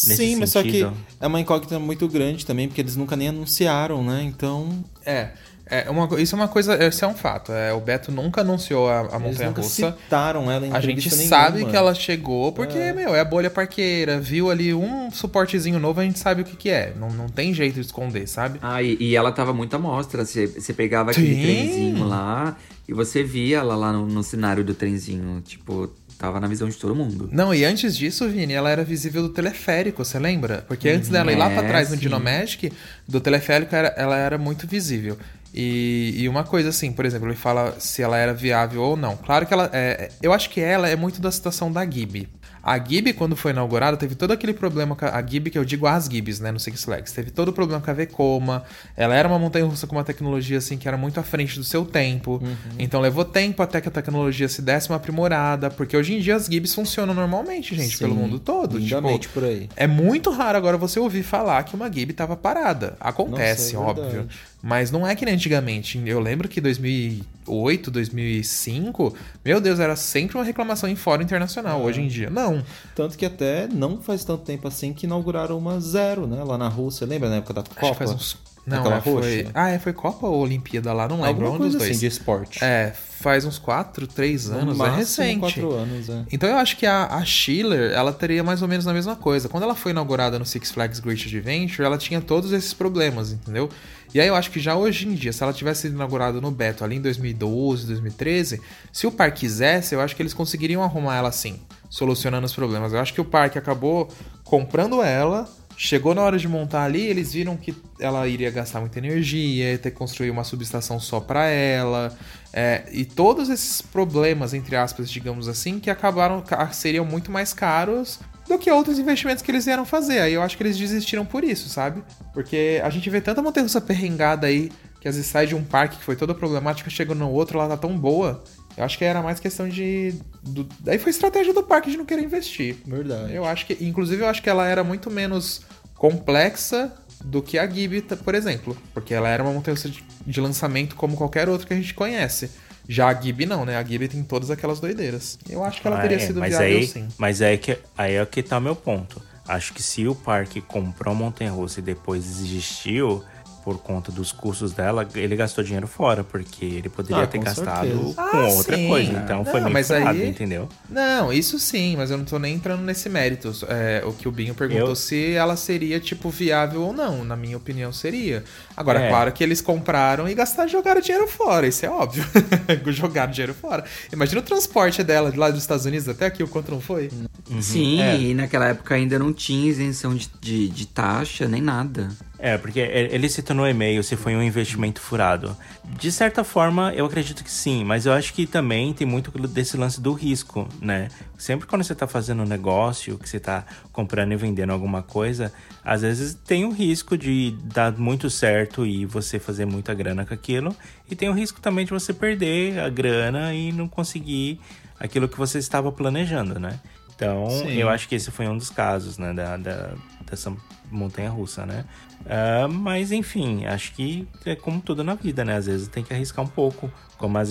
Nesse sim, mas só que sentido. é uma incógnita muito grande também, porque eles nunca nem anunciaram, né? Então, É, é uma, isso é uma coisa, isso é um fato. É, o Beto nunca anunciou a, a montanha russa. citaram ela em A gente entrevista sabe nenhuma. que ela chegou porque, meu, é a bolha parqueira. Viu ali um suportezinho novo, a gente sabe o que, que é. Não, não tem jeito de esconder, sabe? Ah, e, e ela tava muito à mostra. Você, você pegava aquele Sim. trenzinho lá e você via ela lá no, no cenário do trenzinho. Tipo, tava na visão de todo mundo. Não, e antes disso, Vini, ela era visível do teleférico, você lembra? Porque antes dela ir lá pra É, trás no sim. Dinomagic, do teleférico era- ela era muito visível. E, e uma coisa assim, por exemplo, ele fala se ela era viável ou não. Claro que ela. é- eu acho que ela é muito da situação da Gibi. A Gibi, quando foi inaugurada, teve todo aquele problema com a, a Gibi, que eu digo as Gibs, né, no Six Flags. Teve todo o problema com a Vekoma. Ela era uma montanha russa com uma tecnologia, assim, que era muito à frente do seu tempo. Então levou tempo até que a tecnologia se desse uma aprimorada. Porque hoje em dia as Gibs funcionam normalmente, gente, Sim, pelo mundo todo. Tipo, por aí. é muito raro agora você ouvir falar que uma Gibi tava parada. Acontece, Nossa, é óbvio. Mas não é que nem antigamente. Eu lembro que 2008, 2005, meu Deus, era sempre uma reclamação em fórum internacional. Hoje em dia, não. Tanto que até não faz tanto tempo assim que inauguraram uma zero, né? Lá na Rússia, lembra na época da Copa? Acho que faz uns. Não, Aquela é, foi. Ah, é, foi Copa ou Olimpíada lá? Não lembro. Alguma um dos dois. assim de esporte. É, faz uns 4, 3 No anos. É máximo, recente. quatro anos, é. Então eu acho que a, a Schiller, ela teria mais ou menos a mesma coisa. Quando ela foi inaugurada no Six Flags Great Adventure, ela tinha todos esses problemas, entendeu? E aí eu acho que já hoje em dia, se ela tivesse sido inaugurada no Beto ali em 2012, 2013, se o parque quisesse, eu acho que eles conseguiriam arrumar ela assim, solucionando os problemas. Eu acho que o parque acabou comprando ela, chegou na hora de montar ali, eles viram que ela iria gastar muita energia, ia ter que construir uma subestação só para ela, é, e todos esses problemas, entre aspas, digamos assim, que acabaram ca- seriam muito mais caros do que outros investimentos que eles vieram fazer. Aí eu acho que eles desistiram por isso, sabe? Porque a gente vê tanta montanha-russa perrengada aí, que às vezes sai de um parque que foi toda problemática, chega no outro, ela tá tão boa. Eu acho que era mais questão de. do- Daí foi estratégia do parque de não querer investir. Verdade. Eu acho que, inclusive, eu acho que ela era muito menos complexa do que a Gibi, por exemplo, porque ela era uma montanha de, de lançamento como qualquer outra que a gente conhece. Já a Gibi não, né? A Gibi tem todas aquelas doideiras. Eu acho que ela Ah, teria é, sido mas viável aí, sim. Mas aí, que, aí é que tá meu ponto. Acho que se o parque comprou a Montanha Russa e depois desistiu por conta dos custos dela, ele gastou dinheiro fora, porque ele poderia Ah, ter com gastado certeza. com Ah, outra sim. coisa. Então foi Não, meio mas furado, aí- entendeu? Não, isso sim, mas eu não tô nem entrando nesse mérito. É, o que o Binho perguntou Eu- se ela seria, tipo, viável ou não. Na minha opinião, seria. Agora, É. claro que eles compraram e gastaram jogaram dinheiro fora, isso é óbvio. jogaram dinheiro fora. Imagina o transporte dela de lá dos Estados Unidos até aqui, o quanto não foi? Sim, é. e naquela época ainda não tinha isenção de, de, de taxa nem nada. É, porque ele citou no e-mail se foi um investimento furado. De certa forma, eu acredito que sim, mas eu acho que também tem muito desse lance do risco, né? Sempre quando você tá fazendo um negócio, que você tá comprando e vendendo alguma coisa, às vezes tem o risco de dar muito certo e você fazer muita grana com aquilo, e tem o risco também de você perder a grana e não conseguir aquilo que você estava planejando, né? Então, Sim. eu acho que esse foi um dos casos, né, da, da- dessa montanha russa, né? Ah, mas, enfim, acho que é como tudo na vida, né? Às vezes tem que arriscar um pouco. Como ah,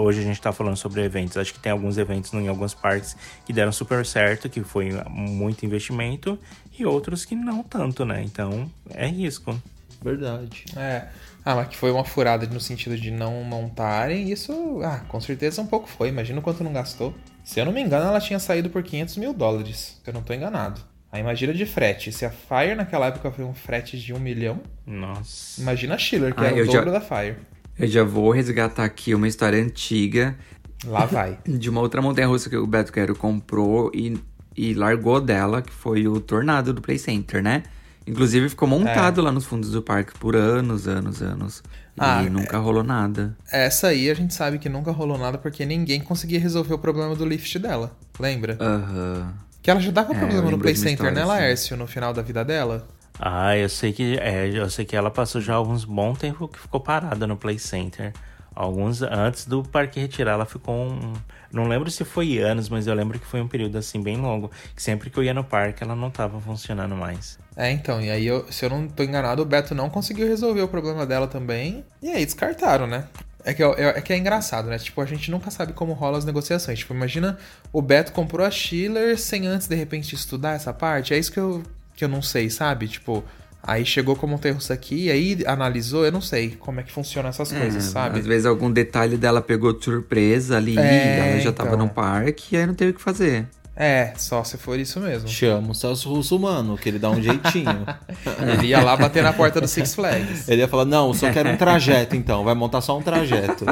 hoje a gente tá falando sobre eventos. Acho que tem alguns eventos em alguns parques que deram super certo, que foi muito investimento, e outros que não tanto, né? Então, é risco. Verdade. É. Ah, mas que foi uma furada no sentido de não montarem, isso, ah, com certeza um pouco foi. Imagina o quanto não gastou. Se eu não me engano, ela tinha saído por 500 mil dólares, se eu não tô enganado. Aí imagina de frete. Se a Fire naquela época foi um frete de um milhão, Nossa. imagina a Schiller, que Ah, era o eu já- dobro da Fire. Eu já vou resgatar aqui uma história antiga Lá vai. de uma outra montanha russa que o Beto Quero comprou e, e largou dela, que foi o Tornado do Play Center, né? Inclusive ficou montado lá nos fundos do parque por anos, anos, anos. E Ah, nunca rolou nada. Essa aí a gente sabe que nunca rolou nada porque ninguém conseguia resolver o problema do lift dela. Lembra? Aham. Que ela já tava com É, problema no Play Center, né, assim. Laércio, no final da vida dela? Ah, eu sei que é, eu sei que ela passou já alguns bom tempo que ficou parada no Play Center. Alguns antes do parque retirar, ela ficou um, não lembro se foi anos, mas eu lembro que foi um período assim bem longo, que sempre que eu ia no parque ela não tava funcionando mais. É, então, e aí, eu- se eu não tô enganado, o Beto não conseguiu resolver o problema dela também. E aí descartaram, né? É que, eu- eu- é que é engraçado, né? Tipo, a gente nunca sabe como rolam as negociações. Tipo, imagina o Beto comprou a Schiller sem antes, de repente, estudar essa parte. É isso que eu, que eu não sei, sabe? Tipo, aí chegou como um terro aqui, aí analisou, eu não sei como é que funcionam essas coisas, É, sabe? Às vezes algum detalhe dela pegou de surpresa ali, É, ela já tava então. no parque e aí não teve o que fazer. É, só se for isso mesmo. Chama o Celso Russo Mano, que ele dá um jeitinho. Ele ia lá bater na porta do Six Flags. ele ia falar, não, eu só quero um trajeto então, vai montar só um trajeto.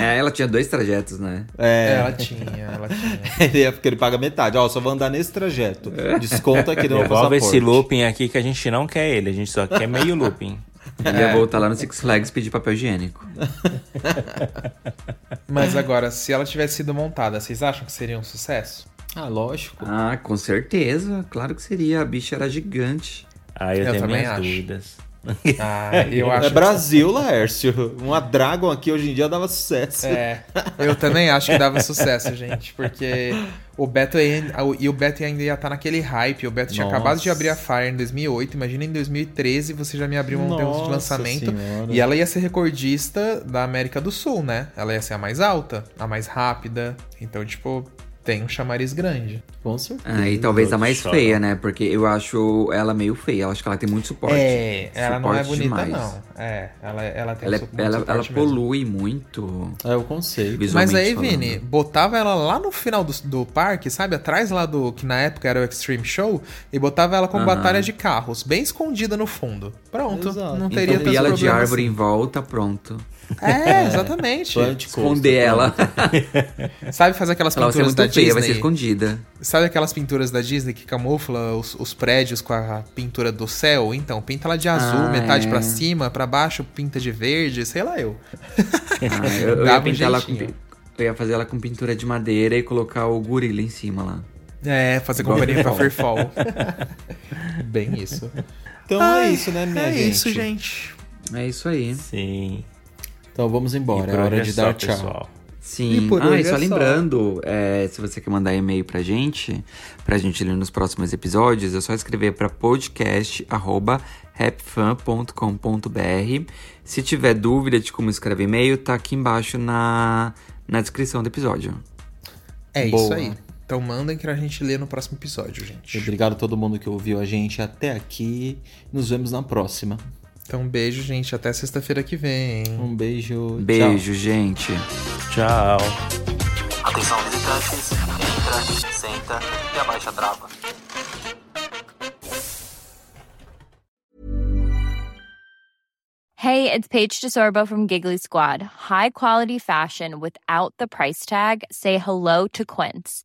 É, ela tinha dois trajetos, né? É, Ela tinha, ela tinha. ele ia, porque ele paga metade. Ó, só vou andar nesse trajeto. Desconta aqui no meu passaporte. esse looping aqui que a gente não quer ele, a gente só quer meio looping. Ele ia voltar lá no Six Flags pedir papel higiênico. Mas agora, se ela tivesse sido montada, vocês acham que seria um sucesso? Ah, lógico. Ah, com certeza. Claro que seria. A bicha era gigante. Ah, eu, Eu tenho minhas acho. dúvidas. Ah, eu acho. É Brasil, Laércio. Uma Dragon aqui hoje em dia dava sucesso. É, eu também acho que dava sucesso, gente, porque o Beto ainda, e o Beto ainda ia estar naquele hype. O Beto tinha Nossa. acabado de abrir a Fire em 2008. Imagina em 2013 você já me abriu um tempo de lançamento Senhora. e ela ia ser recordista da América do Sul, né? Ela ia ser a mais alta, a mais rápida. Então, tipo, tem um chamariz grande. Com certeza. Ah, e talvez a mais feia, né? Porque eu acho ela meio feia. Eu acho que ela tem muito suporte. É, ela não é bonita, demais. não. É, ela, ela tem Ela, é- su- muito ela, ela suporte mesmo. polui muito. É o conceito. Mas aí, falando. Vini, botava ela lá no final do, do parque, sabe? Atrás lá do. Que na época era o Extreme Show. E botava ela com Aham. batalha de carros, bem escondida no fundo. Pronto. Exato. Não teria Então, tanto e ela de árvore assim. em volta, pronto. É, exatamente. Plant Esconder ela. Sabe fazer aquelas Ela vai ser pinturas muito da feia, vai ser Disney? escondida. Sabe aquelas pinturas da Disney que camufla os, os prédios com a pintura do céu? Então, pinta ela de azul, Ah, metade é. pra cima, pra baixo, pinta de verde, sei lá eu. Ah, eu, eu ia um pintar ela com, eu ia fazer ela com pintura de madeira e colocar o gorila em cima lá. É, fazer Igual companhia pra Fairfall. Bem isso. Então Ai, é isso, né, minha é gente? isso, gente. É isso aí. Sim. Então vamos E embora. É hora de só, dar tchau. pessoal. Sim. ah, e só é lembrando, é, se você quer mandar e-mail pra gente, pra gente ler nos próximos episódios, é só escrever para podcast@rapfan.com.br. Se tiver dúvida de como escrever e-mail, tá aqui embaixo na, na descrição do episódio. É Boa. isso aí. Então mandem que a gente lê no próximo episódio, gente. Obrigado a todo mundo que ouviu a gente até aqui. Nos vemos na próxima. Então, um beijo, gente. Até sexta-feira que vem. Um beijo. Beijo, Tchau. gente. Tchau. Atenção, visitantes. Entra, senta e abaixa a trava. Hey, it's Paige DeSorbo from Giggly Squad. High quality fashion without the price tag. Say hello to Quince.